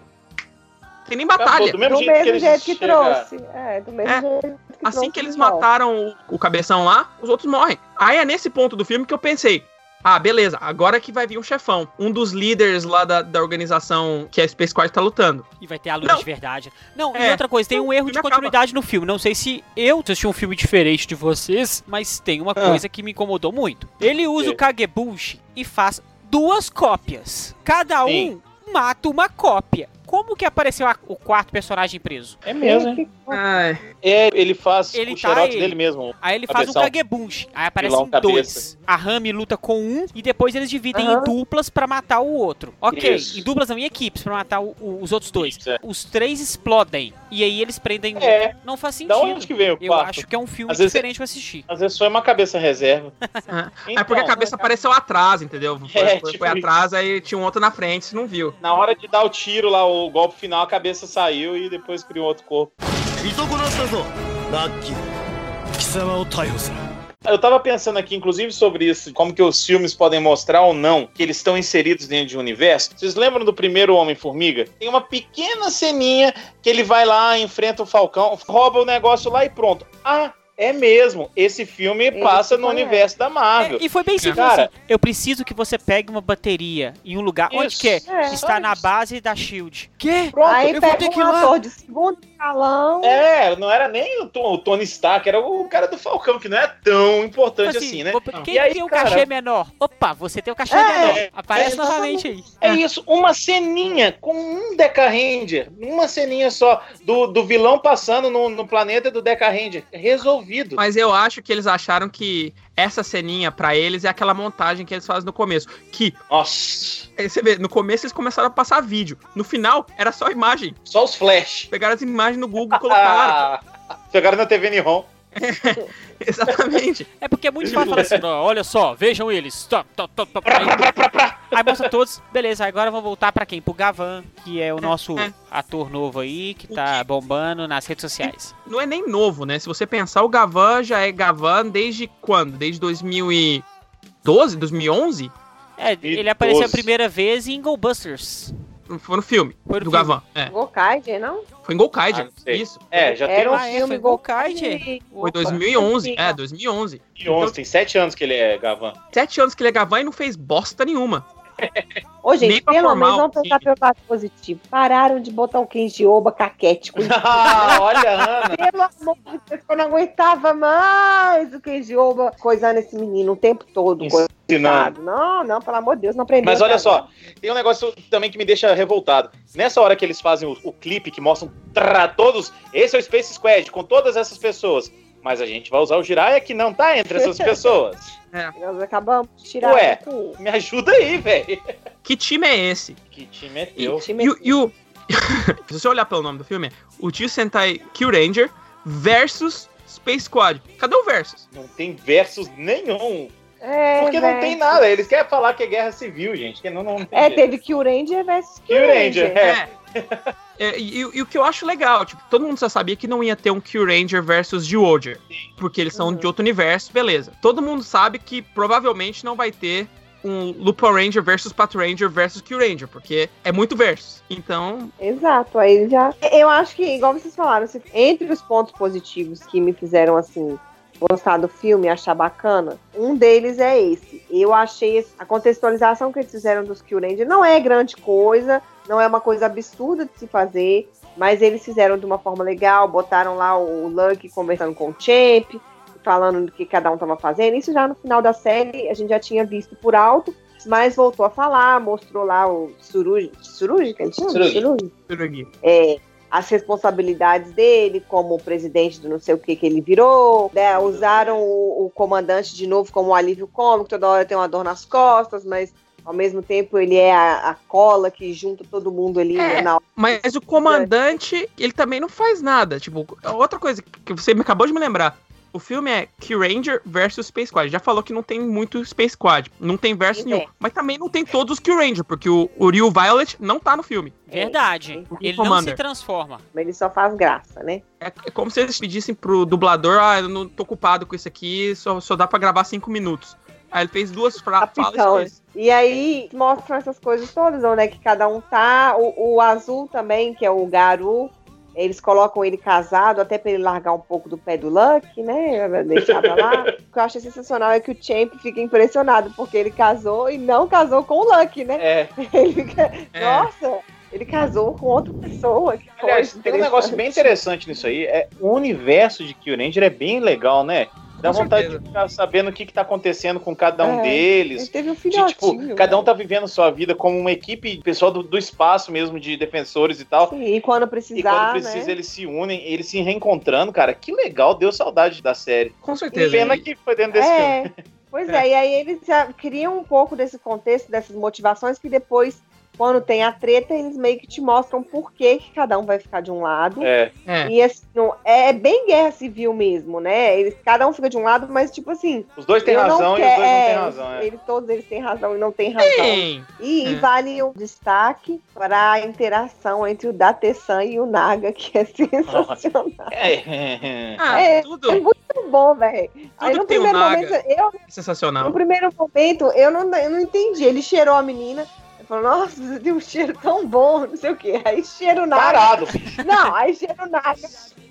Tem nem Acabou, batalha. do mesmo do jeito que mesmo eles jeito que trouxe. É, do mesmo É, jeito que Assim que eles volta. mataram o, o cabeção lá, os outros morrem. Aí é nesse ponto do filme que eu pensei. Ah, beleza, agora que vai vir um chefão. Um dos líderes lá da, da organização que a Space Squad tá lutando. E vai ter a luta Não. de verdade. Não, e É. outra coisa, tem um erro de acaba. continuidade no filme. Não sei se eu assisti um filme diferente de vocês, mas tem uma Ah. coisa que me incomodou muito. Ele usa É. o Kagebushi e faz duas cópias. Cada um Sim. mata uma cópia. Como que apareceu a- o quarto personagem preso? É mesmo, hein? Ai, É, ele faz Ele o tá xerox ele. dele mesmo. Aí ele faz um Cabeção. Kagebushi. Aí aparecem cabeça. dois. A Rami luta com um e depois eles dividem em Aham. duplas pra matar o outro. Ok, Isso. em duplas não, em equipes pra matar o- o- os outros dois. Isso, é. Os três explodem. E aí eles prendem um. É. Não faz Da sentido. onde que veio o Eu quarto? acho que é um filme Às vezes- diferente pra assistir. Às vezes foi uma cabeça reserva. (laughs) é porque a cabeça apareceu atrás, entendeu? Foi, É, foi- tipo foi atrás, aí tinha um outro na frente, você não viu. Na hora de dar o tiro lá, o o golpe final, a cabeça saiu e depois criou outro corpo. Eu tava pensando aqui, inclusive, sobre isso, como que os filmes podem mostrar ou não que eles estão inseridos dentro de um universo. Vocês lembram do primeiro Homem-Formiga? Tem uma pequena ceninha que ele vai lá, enfrenta o Falcão, rouba o negócio lá e pronto. Ah, é mesmo. Esse filme passa no conhece. universo da Marvel. É, e foi bem simples Cara- assim. Eu preciso que você pegue uma bateria em um lugar. Onde Isso. que é? É. Está na base da Shield. Quê? Pronto. Aí eu vou pega ter que ir um lá. ator de segundo escalão. É, não era nem o, o Tony Stark, era o cara do Falcão, que não é tão importante Tipo assim, né? vou- Quem E aí, tem o cara- cachê menor? Opa, você tem o cachê É, menor. Aparece é, novamente aí. É isso, uma ceninha com um Deca Ranger, uma ceninha só, do, do vilão passando no, no planeta do Deca Ranger. Resolvido. Mas eu acho que eles acharam que essa ceninha pra eles é aquela montagem que eles fazem no começo. Que, Nossa, aí você vê, no começo eles começaram a passar vídeo. No final, era só imagem. só os flash. Pegaram as imagens no Google e colocaram. (laughs) Pegaram na TV Nihon. (laughs) Exatamente. É porque é muito fácil falar assim, ó, olha só, vejam eles. Top, top, top, top. Aí, aí mostra todos. Beleza, agora vamos voltar pra quem? Pro Gavan, que é o nosso é. ator novo aí, que tá bombando nas redes sociais. Não é nem novo, né? Se você pensar, o Gavan já é Gavan desde quando? Desde 2012, 2011? É, ele apareceu a primeira vez em Goldbusters. Foi no filme Foi no do filme. Gavan. É. Gokaiger, não? Foi em Golkaider. Ah. Isso. É, já tem Era um Ah, é, filme foi Gokaiger. Gokaiger. Foi Opa. 2011. Antiga. É, 2011. 11, tem 7 anos que ele é Gavan. Sete anos que ele é Gavan e não fez bosta nenhuma. Ô, Nem gente, pra pelo formar menos vamos pensar pelo lado positivo. Pararam de botar o Kenji Oba caquético. (laughs) Ah, olha, Ana. Pelo amor de Deus, eu não aguentava mais o Kenji Oba coisando esse menino o tempo todo. Ensinando. Não, não, pelo amor de Deus, não aprendeu. Mas olha só, tem um negócio também que me deixa revoltado. Nessa hora que eles fazem o, o clipe que mostram trá, todos. Esse é o Space Squad, com todas essas pessoas. Mas a gente vai usar o Jiraiya que não tá entre essas (laughs) pessoas. Nós acabamos de tirar Ué. Me ajuda aí, velho. Que time é esse? Que time é E, teu? time e o- e o. (laughs) Se você olhar pelo nome do filme, é o Tio Sentai Kill Ranger versus Space Squad. Cadê o versus? Não tem versus nenhum. É, Porque não tem nada. Eles querem falar que é guerra civil, gente. Que não, não tem É, jeito. teve Kill Ranger versus Kill Ranger, é. É, e, e- o que eu acho legal, tipo, todo mundo já sabia que não ia ter um Kill Ranger versus Geoger, porque eles são Uhum. de outro universo, beleza. Todo mundo sabe que provavelmente não vai ter um Lupa Ranger versus Pat Ranger versus Kill Ranger, porque é muito versus. Então, Exato, aí já. Eu acho que, igual vocês falaram, se- entre os pontos positivos que me fizeram assim. Gostar do filme, achar bacana. Um deles é esse. Eu achei a contextualização que eles fizeram dos Kill Ranger não é grande coisa, não é uma coisa absurda de se fazer, mas eles fizeram de uma forma legal, botaram lá o Lucky conversando com o Champ, falando do que cada um estava fazendo. Isso já no final da série a gente já tinha visto por alto, mas voltou a falar, mostrou lá o Suruji. Suruji, que chama? Tsurugi. Suruji? Tsurugi. É, as responsabilidades dele como presidente do não sei o que que ele virou, né? Usaram o, o comandante de novo como um alívio cômico, toda hora tem uma dor nas costas, mas ao mesmo tempo ele é a, a cola que junta todo mundo ali É. na Mas o comandante, ele também não faz nada. Tipo, outra coisa que você me acabou de me lembrar. O filme é Q-Ranger versus Space Squad. Já falou que não tem muito Space Squad. Não tem verso nenhum. Mas também não tem todos os Q-Ranger, porque o, o Ryu Violet não tá no filme. Verdade. É, Ele não se Commander. transforma. ele só faz graça, né? É, é como se eles pedissem pro dublador, ah, eu não tô ocupado com isso aqui, só, só dá pra gravar cinco minutos. Aí ele fez duas fra- falas e. E aí mostram essas coisas todas, onde é que cada um tá. O, o azul também, que é o Garu, eles colocam ele casado até pra ele largar um pouco do pé do Luck, né? Deixar pra lá. (laughs) o que eu acho sensacional é que o Champ fica impressionado, porque ele casou e não casou com o Luck, né? É. (laughs) Ele fica, É. Nossa, ele casou com outra pessoa. Que Aliás, tem um negócio bem interessante nisso aí. É, o universo de Kill Ranger é bem legal, né? Dá Com vontade certeza. de ficar sabendo o que, que tá acontecendo com cada um É, deles. Ele teve um De, filhotinho. tipo, cada um né? tá vivendo sua vida como uma equipe, pessoal do, do espaço mesmo, de defensores e tal. Sim, e quando E precisar, quando precisa, né? eles se unem, eles se reencontrando, cara. Que legal, deu saudade da série. Com certeza. pena E- que foi dentro desse filme. É, pois é. e aí eles já criam um pouco desse contexto, dessas motivações, que depois, quando tem a treta, eles meio que te mostram por que, que cada um vai ficar de um lado. É, É. E assim, não- é bem guerra civil mesmo, né? Eles, cada um fica de um lado, mas tipo assim. os dois têm razão e os dois não têm é, razão. É. Eles, todos eles têm razão e não têm razão. Tem. E, e É. vale um destaque para a interação entre o Datesan e o Naga, que é (laughs) sensacional. É, (laughs) Ah, É, tudo é muito bom, velho. Aí no o primeiro momento, eu no sensacional. primeiro momento, eu não, eu não entendi. Ele cheirou a menina. Falei, nossa, você tem um cheiro tão bom, não sei o quê. Aí cheiro nada. Parado. Não, aí cheiro nada.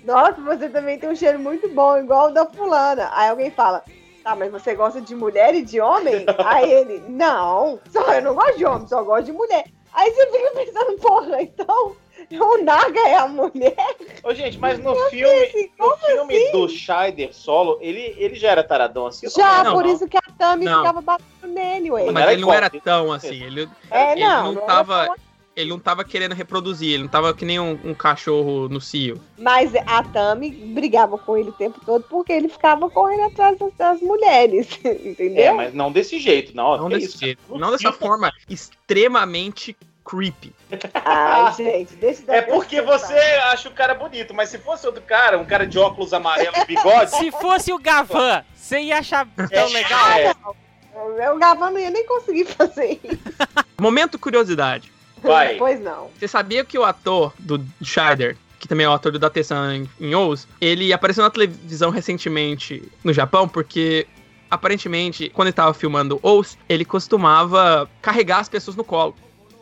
Nossa, você também tem um cheiro muito bom, igual o da fulana. Aí alguém fala, tá, mas você gosta de mulher e de homem? Aí ele, não, só eu não gosto de homem, só gosto de mulher. Aí você fica (laughs) pensando, porra, então (laughs) o Naga é a mulher? Ô, gente, mas no filme, Assim, no filme do Scheider solo, ele, ele já era taradão assim? Já, Não, por não. isso que a Tami Não. ficava batendo nele, ué. Mas ele não era tão assim. Ele, É, ele não, não tava- tão- ele não tava querendo reproduzir. Ele não tava que nem um, um cachorro no cio. Mas a Tami brigava com ele o tempo todo porque ele ficava correndo atrás das, das mulheres, (laughs) entendeu? É, mas não desse jeito, não. Não que desse isso, jeito. Não dessa forma extremamente creepy. Ai, gente, deixa É porque você acha o cara bonito, mas se fosse outro cara, um cara de óculos amarelos e bigode, Se fosse o Gavan, você ia achar tão legal? é, O Gavan não ia nem conseguir fazer isso. (laughs) Momento curiosidade. vai. (laughs) Pois não. Você sabia que o ator do Scheider, que também é o ator do Datesan em, em Oz, ele apareceu na televisão recentemente no Japão porque aparentemente quando ele tava filmando Oz, ele costumava carregar as pessoas no colo.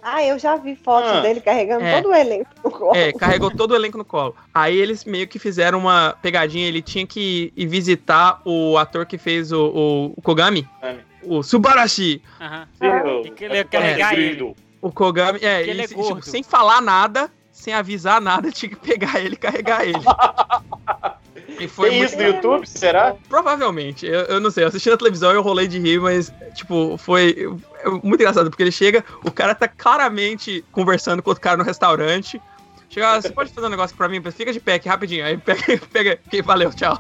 Ah, eu já vi fotos Ah. dele carregando É. todo o elenco no colo. É, carregou todo o elenco no colo. Aí eles meio que fizeram uma pegadinha, ele tinha que ir visitar o ator que fez o, o Kogami, Kogami. o Subarashi. Aham. Seu- Tem que ele carregar é, ele. querido. O Kogami, é, ele é tipo, sem falar nada, sem avisar nada, (laughs) tinha que pegar ele e carregar ele. (laughs) E foi Tem isso no YouTube, será? Provavelmente, eu, eu não sei, eu assisti na televisão e eu rolei de rir, mas, tipo, foi é muito engraçado, porque ele chega, o cara tá claramente conversando com outro cara no restaurante. Chega, "Ah, você pode fazer um negócio pra mim? Fica de pé aqui rapidinho. Aí pega, (laughs) pega, ok, valeu, tchau.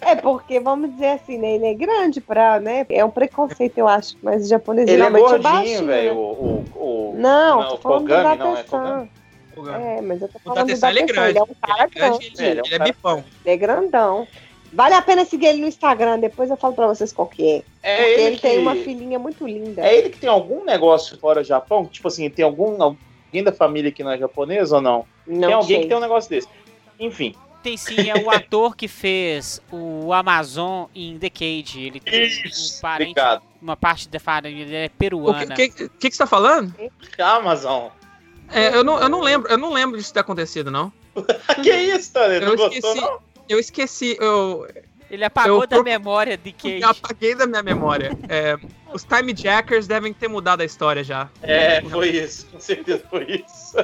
É porque, vamos dizer assim, né? Ele é grande pra, né? É um preconceito, eu acho. Mas o japonês Ele é geralmente gordinho, velho. né? O, o, o- Não, Não, tô o falando Kogami do não, é Datesan. É, mas eu tô O falando do Datesan, ele é grande. Ele é um cara Ele é grande, grande. ele, ele é ele é bifão. Ele é grandão. Vale a pena seguir ele no Instagram, depois eu falo pra vocês qual que é. É Porque ele, ele, que... tem uma filhinha muito linda. É ele que tem algum negócio fora do Japão? Tipo assim, tem algum alguém da família que não é japonês ou não? Não tem alguém sei. que tem um negócio desse. Enfim. Tem sim, é o ator que fez o Amazon em The Cage. Ele tem um parente, Obrigado. uma parte da família ele é O que, peruana. que, que, que você tá falando? Amazon. É, eu, não, eu não lembro, eu não lembro disso ter acontecido, não. (laughs) que isso, Tânia? Não Eu gostou, esqueci, não? eu esqueci, eu... Ele apagou eu, da por... memória de Cage. Eu apaguei da minha memória. É, os Time Jackers devem ter mudado a história já. É, foi isso. Com certeza foi isso.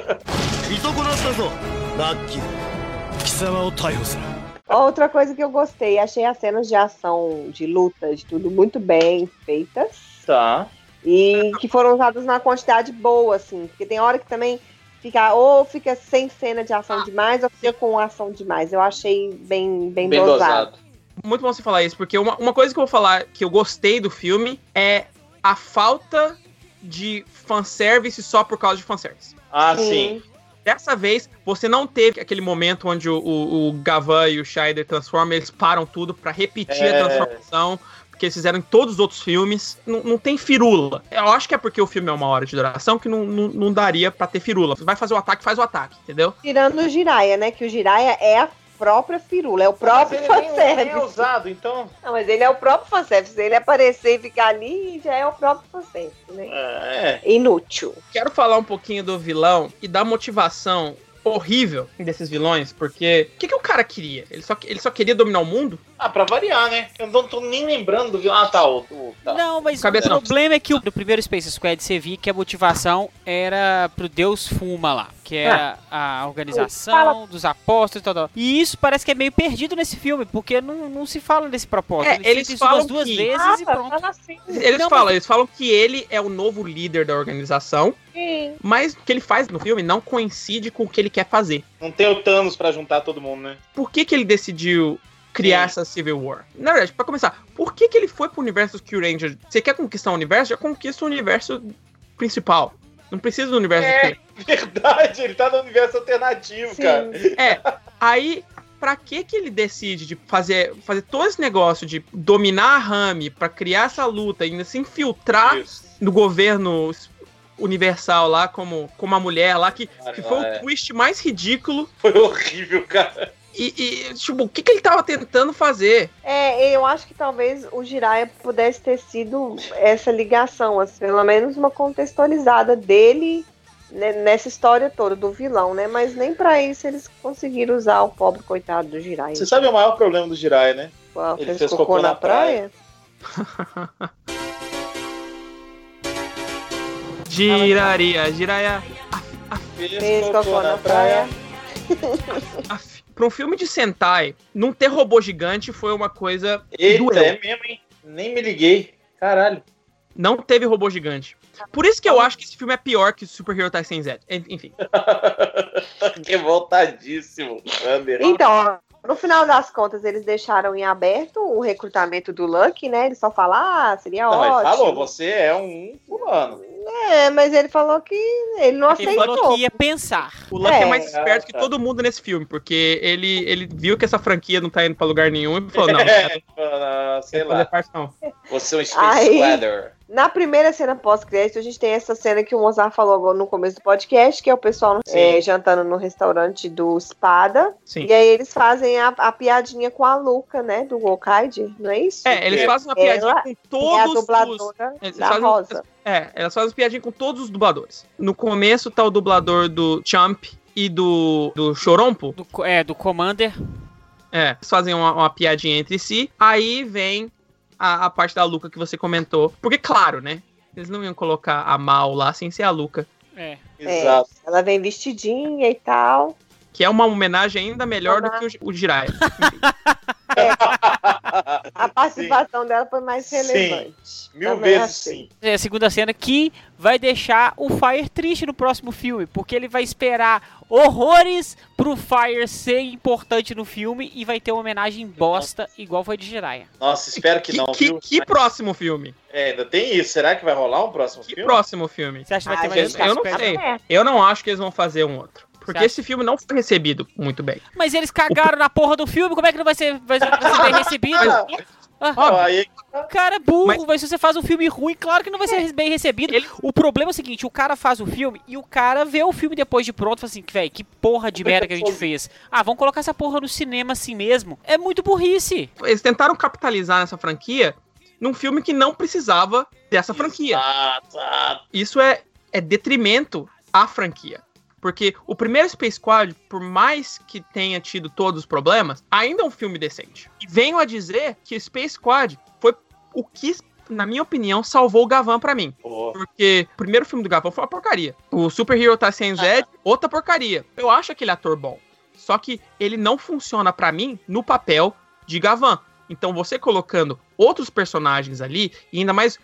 Outra coisa que eu gostei, achei as cenas de ação, de luta, de tudo muito bem feitas. Tá. E que foram usadas na quantidade boa, assim. Porque tem hora que também fica, ou fica sem cena de ação demais, ou fica com ação demais. Eu achei bem, bem, Bem dosado. dosado. Muito bom você falar isso, porque uma, uma coisa que eu vou falar que eu gostei do filme é a falta de fanservice só por causa de fanservice. Ah, sim. Dessa vez, você não teve aquele momento onde o, o, o Gavan e o Scheider transformam, eles param tudo pra repetir É. a transformação, porque eles fizeram em todos os outros filmes. Não, não tem firula. Eu acho que é porque o filme é uma hora de duração que não, não, não daria pra ter firula. Vai fazer o ataque, faz o ataque, entendeu? Tirando o Jiraya, né? Que o Jiraya é a própria firula, é o próprio Mas ele nem, nem é fanservice. usado, então. Não, mas ele é o próprio fanservice. Se ele aparecer e ficar ali, já é o próprio fanservice, né? É. Inútil. Quero falar um pouquinho do vilão e da motivação horrível desses vilões, porque o que, que o cara queria? Ele só, ele só queria dominar o mundo? Ah, pra variar, né? Eu não tô nem lembrando do vilão. Ah, tá. O, o- tá. Não, mas Cabeça o não. problema é que o, no primeiro Space Squad você via que a motivação era pro Deus Fuma lá, que era a organização dos apóstolos e tal, tal. E isso parece que é meio perdido nesse filme, porque não, não se fala desse propósito. É, eles isso falam duas que- vezes e Ah, pronto. fala assim. Eles Não, falam, mas- eles falam que ele é o novo líder da organização, Sim. mas o que ele faz no filme não coincide com o que ele quer fazer. Não tem o Thanos pra juntar todo mundo, né? Por que, que ele decidiu criar Sim. essa Civil War? Na verdade, pra começar, por que, que ele foi pro universo dos Q Ranger? Você quer conquistar o universo? Já conquista o universo principal. Não precisa do universo É. do. (laughs) Verdade, ele tá no universo alternativo, Sim. cara. É, aí, pra que que ele decide de fazer, fazer todo esse negócio de dominar a Rami pra criar essa luta e ainda se infiltrar Isso. no governo universal lá como, como a mulher lá, que, que foi É. o twist mais ridículo. Foi horrível, cara. E, e, tipo, o que, que ele tava tentando fazer? É, eu acho que talvez o Jiraiya pudesse ter sido essa ligação, assim, pelo menos uma contextualizada dele né, nessa história toda do vilão, né? Mas nem pra isso eles conseguiram usar o pobre coitado do Jiraiya. Você sabe o maior problema do Jiraiya, né? Qual, ele fez, fez cocô, cocô na, na praia? (laughs) Giraria, giraia. Fez cocô na praia. Af- (laughs) Pra um filme de Sentai, não ter robô gigante foi uma coisa. Eita, doeu. é mesmo, hein? Nem me liguei. Caralho. Não teve robô gigante. Por isso que eu acho que esse filme é pior que Super Hero Tyson Z. En- Enfim. (laughs) Revoltadíssimo. Então, ó, no final das contas, eles deixaram em aberto o recrutamento do Lucky, né? Ele só fala, ah, seria Não, ótimo. ele falou, você é um fulano. É, mas ele falou que ele não Ele aceitou. falou que ia pensar. O Lucky é, É. mais esperto que Ah, tá. todo mundo nesse filme, porque ele, ele viu que essa franquia não tá indo pra lugar nenhum e falou: não, (laughs) É, não ah, sei lá. parte não. Você é um Space Aí-. Na primeira cena pós-crédito, a gente tem essa cena que o Mozart falou agora no começo do podcast, que é o pessoal é, jantando no restaurante do Espada. Sim. E aí eles fazem a, a piadinha com a Luca, né? Do Gokaide, não é isso? É, eles É. fazem uma Ela piadinha com é a todos os. dubladora Eles da fazem- Rosa. É, elas fazem piadinha com todos os dubladores. No começo tá o dublador do Champ e do, do Chorompo. Do, é, do Commander. É, eles fazem uma, uma piadinha entre si. Aí vem a, a parte da Luca que você comentou. Porque, claro, né? Eles não iam colocar a Mal lá sem ser a Luca. É. É, Exato. ela vem vestidinha e tal. Que é uma homenagem ainda melhor do que o, o Jiraiya. (laughs) A participação dela foi mais Sim. relevante. Mil Também vezes achei. sim. É a segunda cena que vai deixar o Fire triste no próximo filme, porque ele vai esperar horrores pro Fire ser importante no filme e vai ter uma homenagem bosta igual foi de Jiraiya. Nossa, espero que, não, que, viu? que próximo filme? É, ainda tem isso. Será que vai rolar um próximo Que filme? próximo filme? Você acha que vai Ah, ter mais gente, um eu não sei. Eu não acho que eles vão fazer um outro. Porque Certo. esse filme não foi recebido muito bem. Mas eles cagaram na porra do filme, como é que não vai ser, vai ser, vai ser bem (laughs) recebido? Aí, O cara é burro, Mas- mas se você faz um filme ruim, claro que não vai ser bem recebido. Ele- O problema é o seguinte, o cara faz o filme e o cara vê o filme depois de pronto e fala assim, velho, que porra de merda que a gente fez. Ah, vamos colocar essa porra no cinema assim mesmo. É muito burrice. Eles tentaram capitalizar nessa franquia num filme que não precisava dessa franquia. Exato. Isso é, é detrimento à franquia. Porque o primeiro Space Squad, por mais que tenha tido todos os problemas, ainda é um filme decente. E venho a dizer que Space Squad foi o que, na minha opinião, salvou o Gavan pra mim. Pô, Porque o primeiro filme do Gavan foi uma porcaria. O Super Hero Taisen Z, outra porcaria. Eu acho aquele ator bom. Só que ele não funciona pra mim no papel de Gavan. Então você colocando outros personagens ali, e ainda mais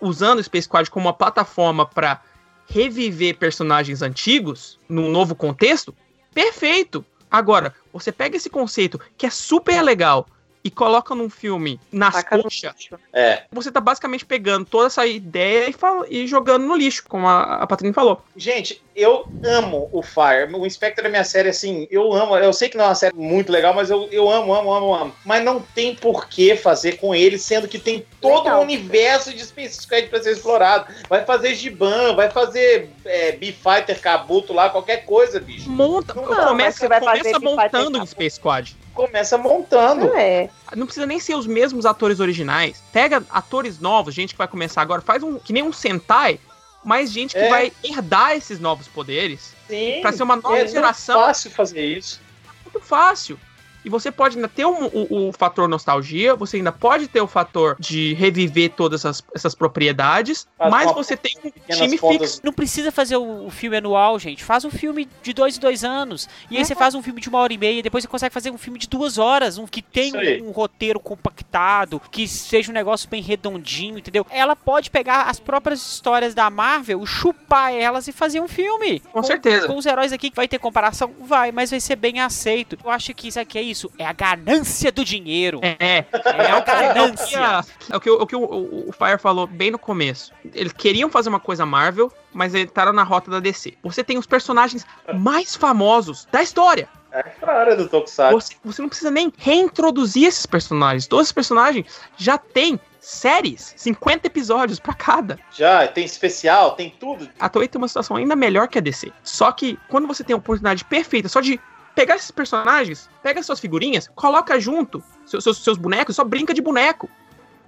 usando o Space Squad como uma plataforma pra reviver personagens antigos num novo contexto, perfeito. Agora, você pega esse conceito que é super legal e coloca num filme nas Taca coxas. É. você tá basicamente pegando toda essa ideia e, fala- e jogando no lixo, como a, a Patrícia falou. Gente, eu amo o Fire. O Inspector é minha série, assim, eu amo. Eu sei que não é uma série muito legal, mas eu, eu amo, amo, amo, amo. Mas não tem por que fazer com ele, sendo que tem todo Legal. um universo de Space Squad pra ser explorado. Vai fazer Giban, vai fazer é, B-Fighter, Kabuto lá, qualquer coisa, bicho. Monta, Não, começa, você vai começa montando Cup. Space Squad. Começa montando. É. Não precisa nem ser os mesmos atores originais. Pega atores novos, gente que vai começar agora, faz um que nem um Sentai, mas gente que É. vai herdar esses novos poderes Sim. pra ser uma nova é muito geração. fácil fazer isso. muito fácil. E você pode ainda ter um- o, o fator nostalgia, você ainda pode ter o fator de reviver todas essas, essas propriedades, mas uma você tem um time fixo. Não precisa fazer o, o filme anual, gente. Faz um filme de dois em dois anos. E aí você faz um filme de uma hora e meia. Depois você consegue fazer um filme de duas horas. Um que tem um, um roteiro compactado. Que seja um negócio bem redondinho, entendeu? Ela pode pegar as próprias histórias da Marvel, chupar elas e fazer um filme. Com certeza. Com os heróis aqui, vai ter comparação? Vai, mas vai ser bem aceito. Eu acho que isso aqui é isso. É a ganância do dinheiro. É, é. É a É ganância. a- é o, que, o, que o, o- o Fire falou bem no começo. Eles queriam fazer uma coisa Marvel, mas eles estaram na rota da DC. Você tem os personagens mais famosos da história. É claro, do Tokusatsu. Você, você não precisa nem reintroduzir esses personagens. Todos esses personagens já têm séries, 50 episódios pra cada. Já, tem especial, tem tudo. A Toei tem uma situação ainda melhor que a DC. Só que quando você tem a oportunidade perfeita só de pegar esses personagens, pega suas figurinhas, coloca junto seus, seus, seus bonecos, só brinca de boneco.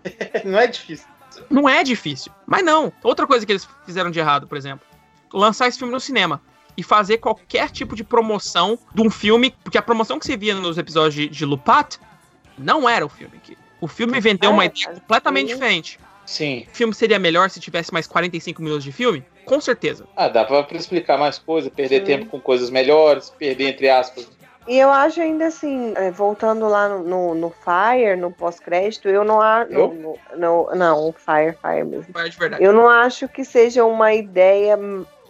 (laughs) Não é difícil. Não é difícil. Mas não. Outra coisa que eles fizeram de errado, por exemplo, lançar esse filme no cinema. E fazer qualquer tipo de promoção de um filme. Porque a promoção que você via nos episódios de, de Lupat não era o filme. Que, o filme vendeu uma É, ideia completamente diferente. Sim. O filme seria melhor se tivesse mais 45 minutos de filme? Com certeza. Ah, dá pra pra explicar mais coisa, perder Sim. tempo com coisas melhores, perder, entre aspas. E eu acho ainda assim, é, voltando lá no, no, no Fire, no pós-crédito, eu não acho. No, no, não, o Fire, Fire mesmo. É de verdade. Eu não acho que seja uma ideia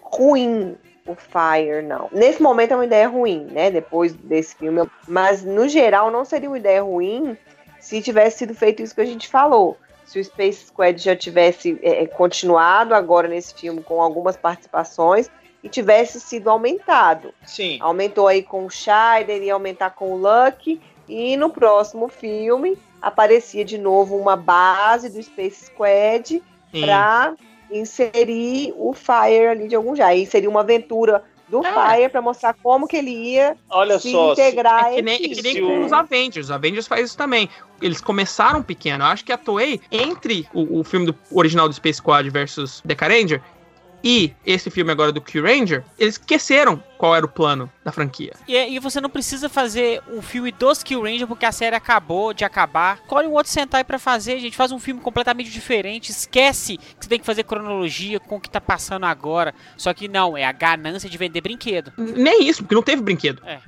ruim o Fire, não. Nesse momento é uma ideia ruim, né? Depois desse filme. Mas, no geral, não seria uma ideia ruim se tivesse sido feito isso que a gente falou. Se o Space Squad já tivesse é, é, continuado agora nesse filme com algumas participações e tivesse sido aumentado. Sim. Aumentou aí com o Scheider, ia aumentar com o Lucky. E no próximo filme aparecia de novo uma base do Space Squad pra inserir o Fire ali de algum jeito. Aí seria uma aventura do É. Fire pra mostrar como que ele ia Olha se só. se- integrar É que nem, é que nem se com os Avengers. Os Avengers faz isso também. Eles começaram pequeno. Eu acho que a Toei, entre o, o filme do original do Space Squad versus The Ranger e esse filme agora do Q-Ranger, eles esqueceram qual era o plano da franquia. E, e você não precisa fazer um filme dos Kill Ranger porque a série acabou de acabar. Escolhe um outro Sentai pra fazer, gente. Faz um filme completamente diferente. Esquece que você tem que fazer cronologia com o que tá passando agora. Só que não, é a ganância de vender brinquedo. Nem isso, porque não teve brinquedo É.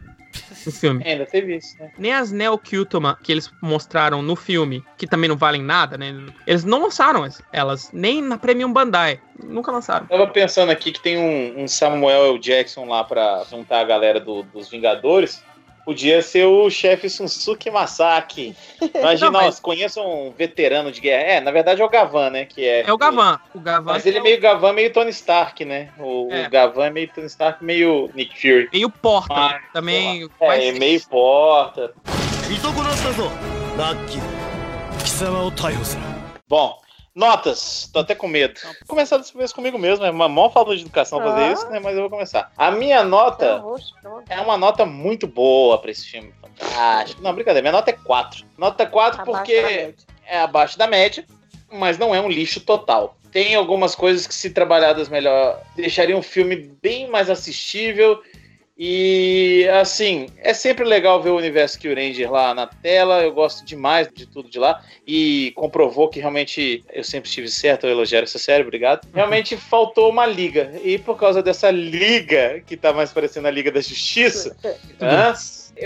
no filme. Ainda teve isso, né? Nem as Neo Kyutoma que eles mostraram no filme, que também não valem nada, né? Eles não lançaram as- elas, nem na Premium Bandai. Nunca lançaram. Tava pensando aqui que tem um, um Samuel L. Jackson lá pra juntar a galera do- dos Vingadores. Podia ser o chefe Sunsuke Masaki. Imagina, não, mas... um veterano de guerra. É, na verdade é o Gavan, né? Que é, é o Gavan. O Gavan mas ele é, é meio o... Gavan, meio Tony Stark, né? O, é. o Gavan é meio Tony Stark, meio Nick Fury. Meio porta. Ah, também. É, é, meio porta. Bom, notas. Tô até com medo. Vou começar dessa vez comigo mesmo. É uma maior falta de educação fazer Ah. isso, né? Mas eu vou começar. A minha nota Roxo, pronto. é uma nota muito boa pra esse filme. Fantástico. Não, brincadeira. Minha nota é 4. Nota 4 Abaixo porque é abaixo da média, mas não é um lixo total. Tem algumas coisas que, se trabalhadas melhor, deixariam o filme bem mais assistível. E, assim, é sempre legal ver o universo Kill Ranger lá na tela. Eu gosto demais de tudo de lá. E comprovou que realmente eu sempre estive certo ao elogiar essa série, obrigado. (laughs) Realmente faltou uma liga. E por causa dessa liga, que tá mais parecendo a Liga da Justiça, (laughs) Hã?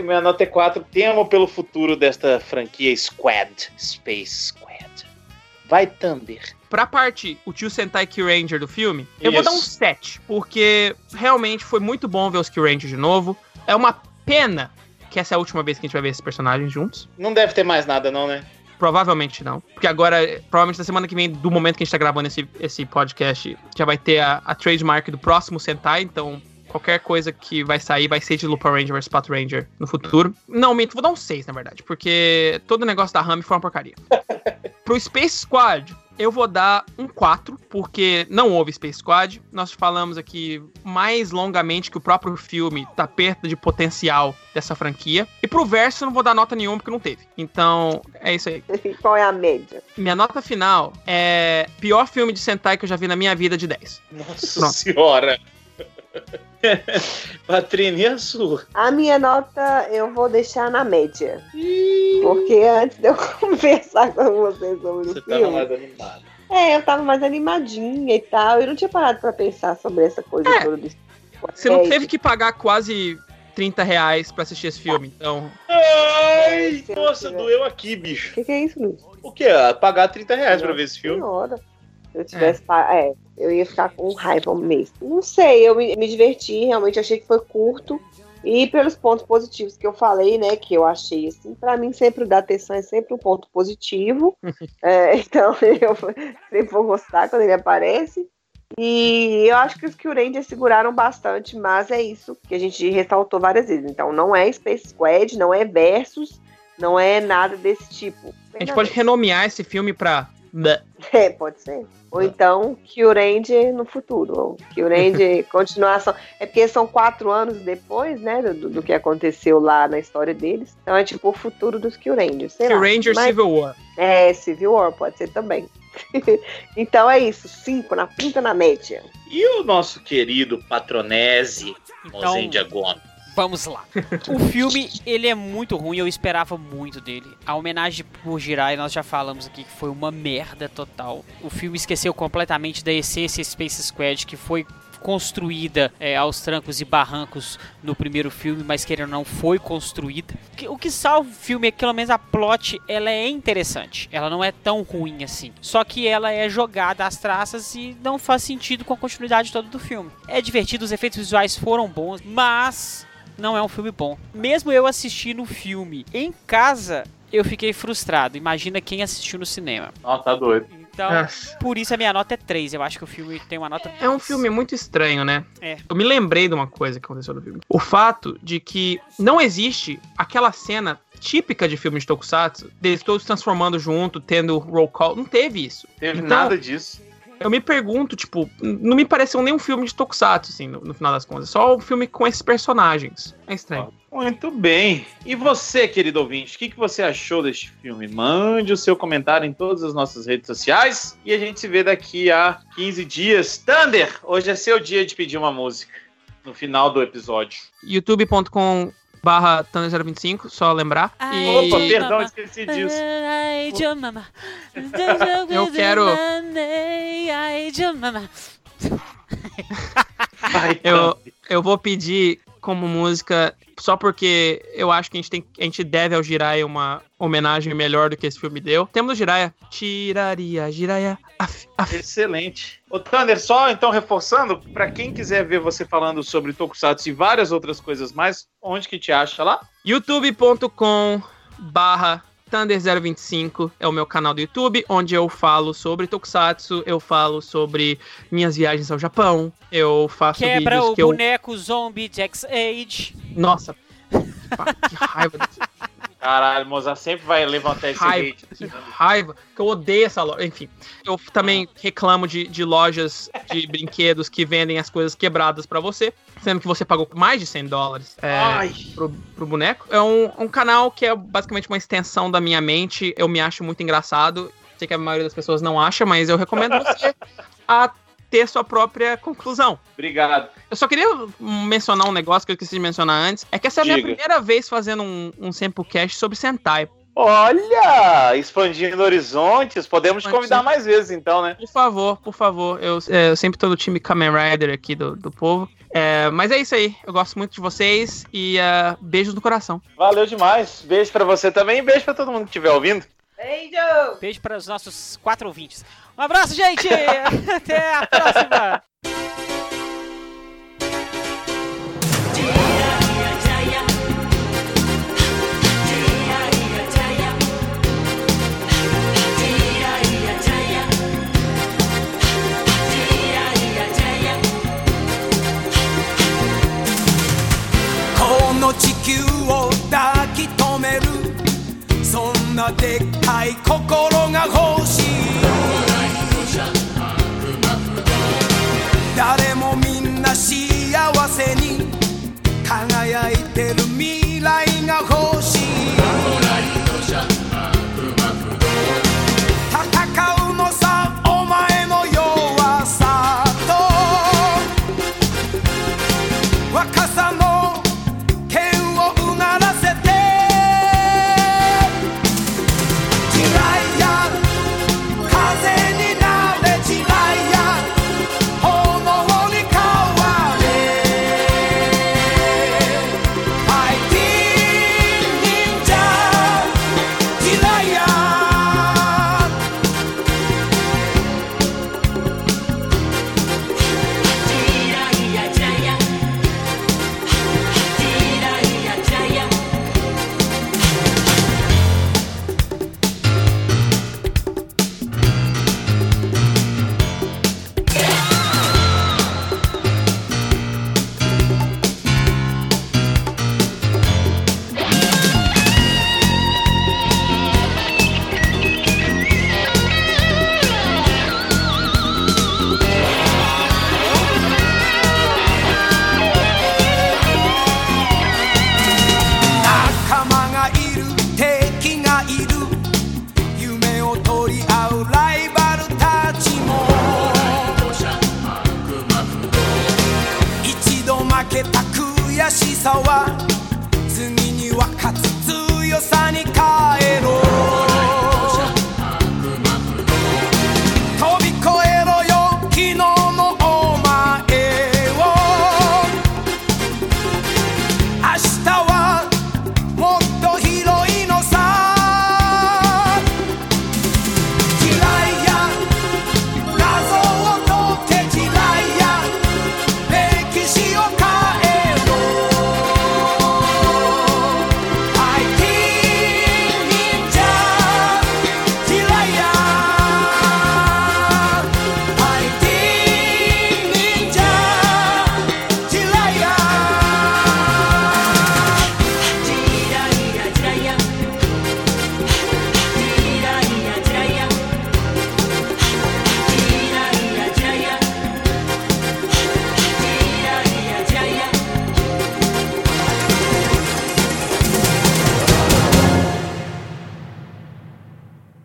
Minha nota é 4. Temo pelo futuro desta franquia Squad. Space Squad. Vai, Thunder. Pra parte, o tio Sentai Q-Ranger do filme, eu vou Isso. dar um 7, porque realmente foi muito bom ver os Q-Rangers de novo. É uma pena que essa é a última vez que a gente vai ver esses personagens juntos. Não deve ter mais nada, não, né? Provavelmente não. Porque agora, provavelmente na semana que vem, do momento que a gente tá gravando esse, esse podcast, já vai ter a, a trademark do próximo Sentai, então qualquer coisa que vai sair vai ser de Lupin Ranger vs Pat Ranger no futuro. Não, minto, vou dar um 6, na verdade, porque todo o negócio da Rami foi uma porcaria. (laughs) Pro Space Squad, eu vou dar um 4, porque não houve Space Squad. Nós falamos aqui mais longamente que o próprio filme tá perto de potencial dessa franquia. E pro verso eu não vou dar nota nenhuma porque não teve. Então, é isso aí. Qual é a média? Minha nota final é pior filme de Sentai que eu já vi na minha vida de 10. Nossa Pronto. senhora. (laughs) Patrine, e a sua? A minha nota eu vou deixar na média. Porque antes de eu (laughs) conversar com vocês sobre Você o tava filme, mais animado. é, eu tava mais animadinha e tal. Eu não tinha parado pra pensar sobre essa coisa É. toda do Você não teve que pagar quase 30 reais pra assistir esse filme, então. Ai, nossa, doeu aqui, bicho. O que, que é isso, Luiz? O quê? Ah, Pagar 30 reais pra ver esse filme? Senhora. Se eu tivesse. pa- É. eu ia ficar com raiva mesmo. Não sei, eu me, me diverti, realmente achei que foi curto. E pelos pontos positivos que eu falei, né, que eu achei, assim, pra mim sempre o da atenção é sempre um ponto positivo. (laughs) É, então (laughs) eu sempre vou gostar quando ele aparece. E eu acho que os Kyurangers seguraram bastante, mas é isso que a gente ressaltou várias vezes. Então não é Space Squad, não é Versus, não é nada desse tipo. A gente pode renomear esse filme pra. Bleh. É, pode ser. Ou então Kyuranger no futuro. Ou Kyuranger (laughs) continuação. É porque são quatro anos depois, né? Do, do que aconteceu lá na história deles. Então é tipo o futuro dos Kyurangers. Sei lá. Ranger Mas- Civil War. É, Civil War, pode ser também. (laughs) então é isso. Cinco na pinta na média. E o nosso querido Patronese, Então, Mozendia Gomes? Vamos lá. O filme, ele é muito ruim, eu esperava muito dele. A homenagem por Jirai, nós já falamos aqui que foi uma merda total. O filme esqueceu completamente da essência Space Squad, que foi construída é, aos trancos e barrancos no primeiro filme, mas querendo ou não foi construída. O que salva o filme é que pelo menos a plot ela é interessante, ela não é tão ruim assim. Só que ela é jogada às traças e não faz sentido com a continuidade toda do filme. É divertido, os efeitos visuais foram bons, mas não é um filme bom. Mesmo eu assistindo o filme em casa, eu fiquei frustrado. Imagina quem assistiu no cinema. Ó, tá doido. Então, Nossa. por isso a minha nota é 3. Eu acho que o filme tem uma nota É um filme muito estranho, né? É. Eu me lembrei de uma coisa que aconteceu no filme. O fato de que não existe aquela cena típica de filme de Tokusatsu, deles todos transformando junto, tendo roll call. Não teve isso. Teve Então- nada disso. Eu me pergunto, tipo, não me pareceu nem um filme de Tokusatsu, assim, no, no final das contas. Só um filme com esses personagens. É estranho. Muito bem. E você, querido ouvinte, o que, que você achou deste filme? Mande o seu comentário em todas as nossas redes sociais e a gente se vê daqui a 15 dias. Thunder, hoje é seu dia de pedir uma música no final do episódio. youtube.com barra Thunder025, só lembrar. E Opa, perdão, esqueci disso. Eu quero- Eu, eu vou pedir como música, só porque eu acho que a gente, tem, a gente deve ao Jiraiya uma homenagem melhor do que esse filme deu. Temos o Jiraiya. Tiraria, Jiraiya. Af, af. Excelente. Ô, Thunder, só então reforçando, pra quem quiser ver você falando sobre Tokusatsu e várias outras coisas mais, onde que te acha lá? youtube.com barra Thunder025 é o meu canal do YouTube, onde eu falo sobre Tokusatsu, eu falo sobre minhas viagens ao Japão, eu faço Quebra vídeos o que eu... boneco zombie de X-Age. Nossa, (laughs) que raiva desse Caralho, Mozart sempre vai levantar esse Raiva. hate. Que raiva, que eu odeio essa loja. Enfim, eu também reclamo de, de lojas de brinquedos que vendem as coisas quebradas pra você, sendo que você pagou mais de 100 dólares é, pro, pro boneco. É um, um canal que é basicamente uma extensão da minha mente. Eu me acho muito engraçado. Sei que a maioria das pessoas não acha, mas eu recomendo você (laughs) a ter sua própria conclusão. obrigado. Eu só queria mencionar um negócio que eu esqueci de mencionar antes. É que essa é a minha Diga. primeira vez fazendo um, um Samplecast sobre Sentai. Olha, expandindo horizontes, podemos te convidar mais vezes então, né? Por favor, por favor. Eu, é, eu sempre tô no time Kamen Rider aqui do, do povo. É, mas é isso aí. Eu gosto muito de vocês e é, beijos no coração. Valeu demais. Beijo pra você também e beijo pra todo mundo que estiver ouvindo. Beijo! Beijo para os nossos quatro ouvintes. Um abraço, gente! (laughs) Até a próxima! Take たい心が欲しい。誰もみんな幸せに輝いてる未来が欲しい。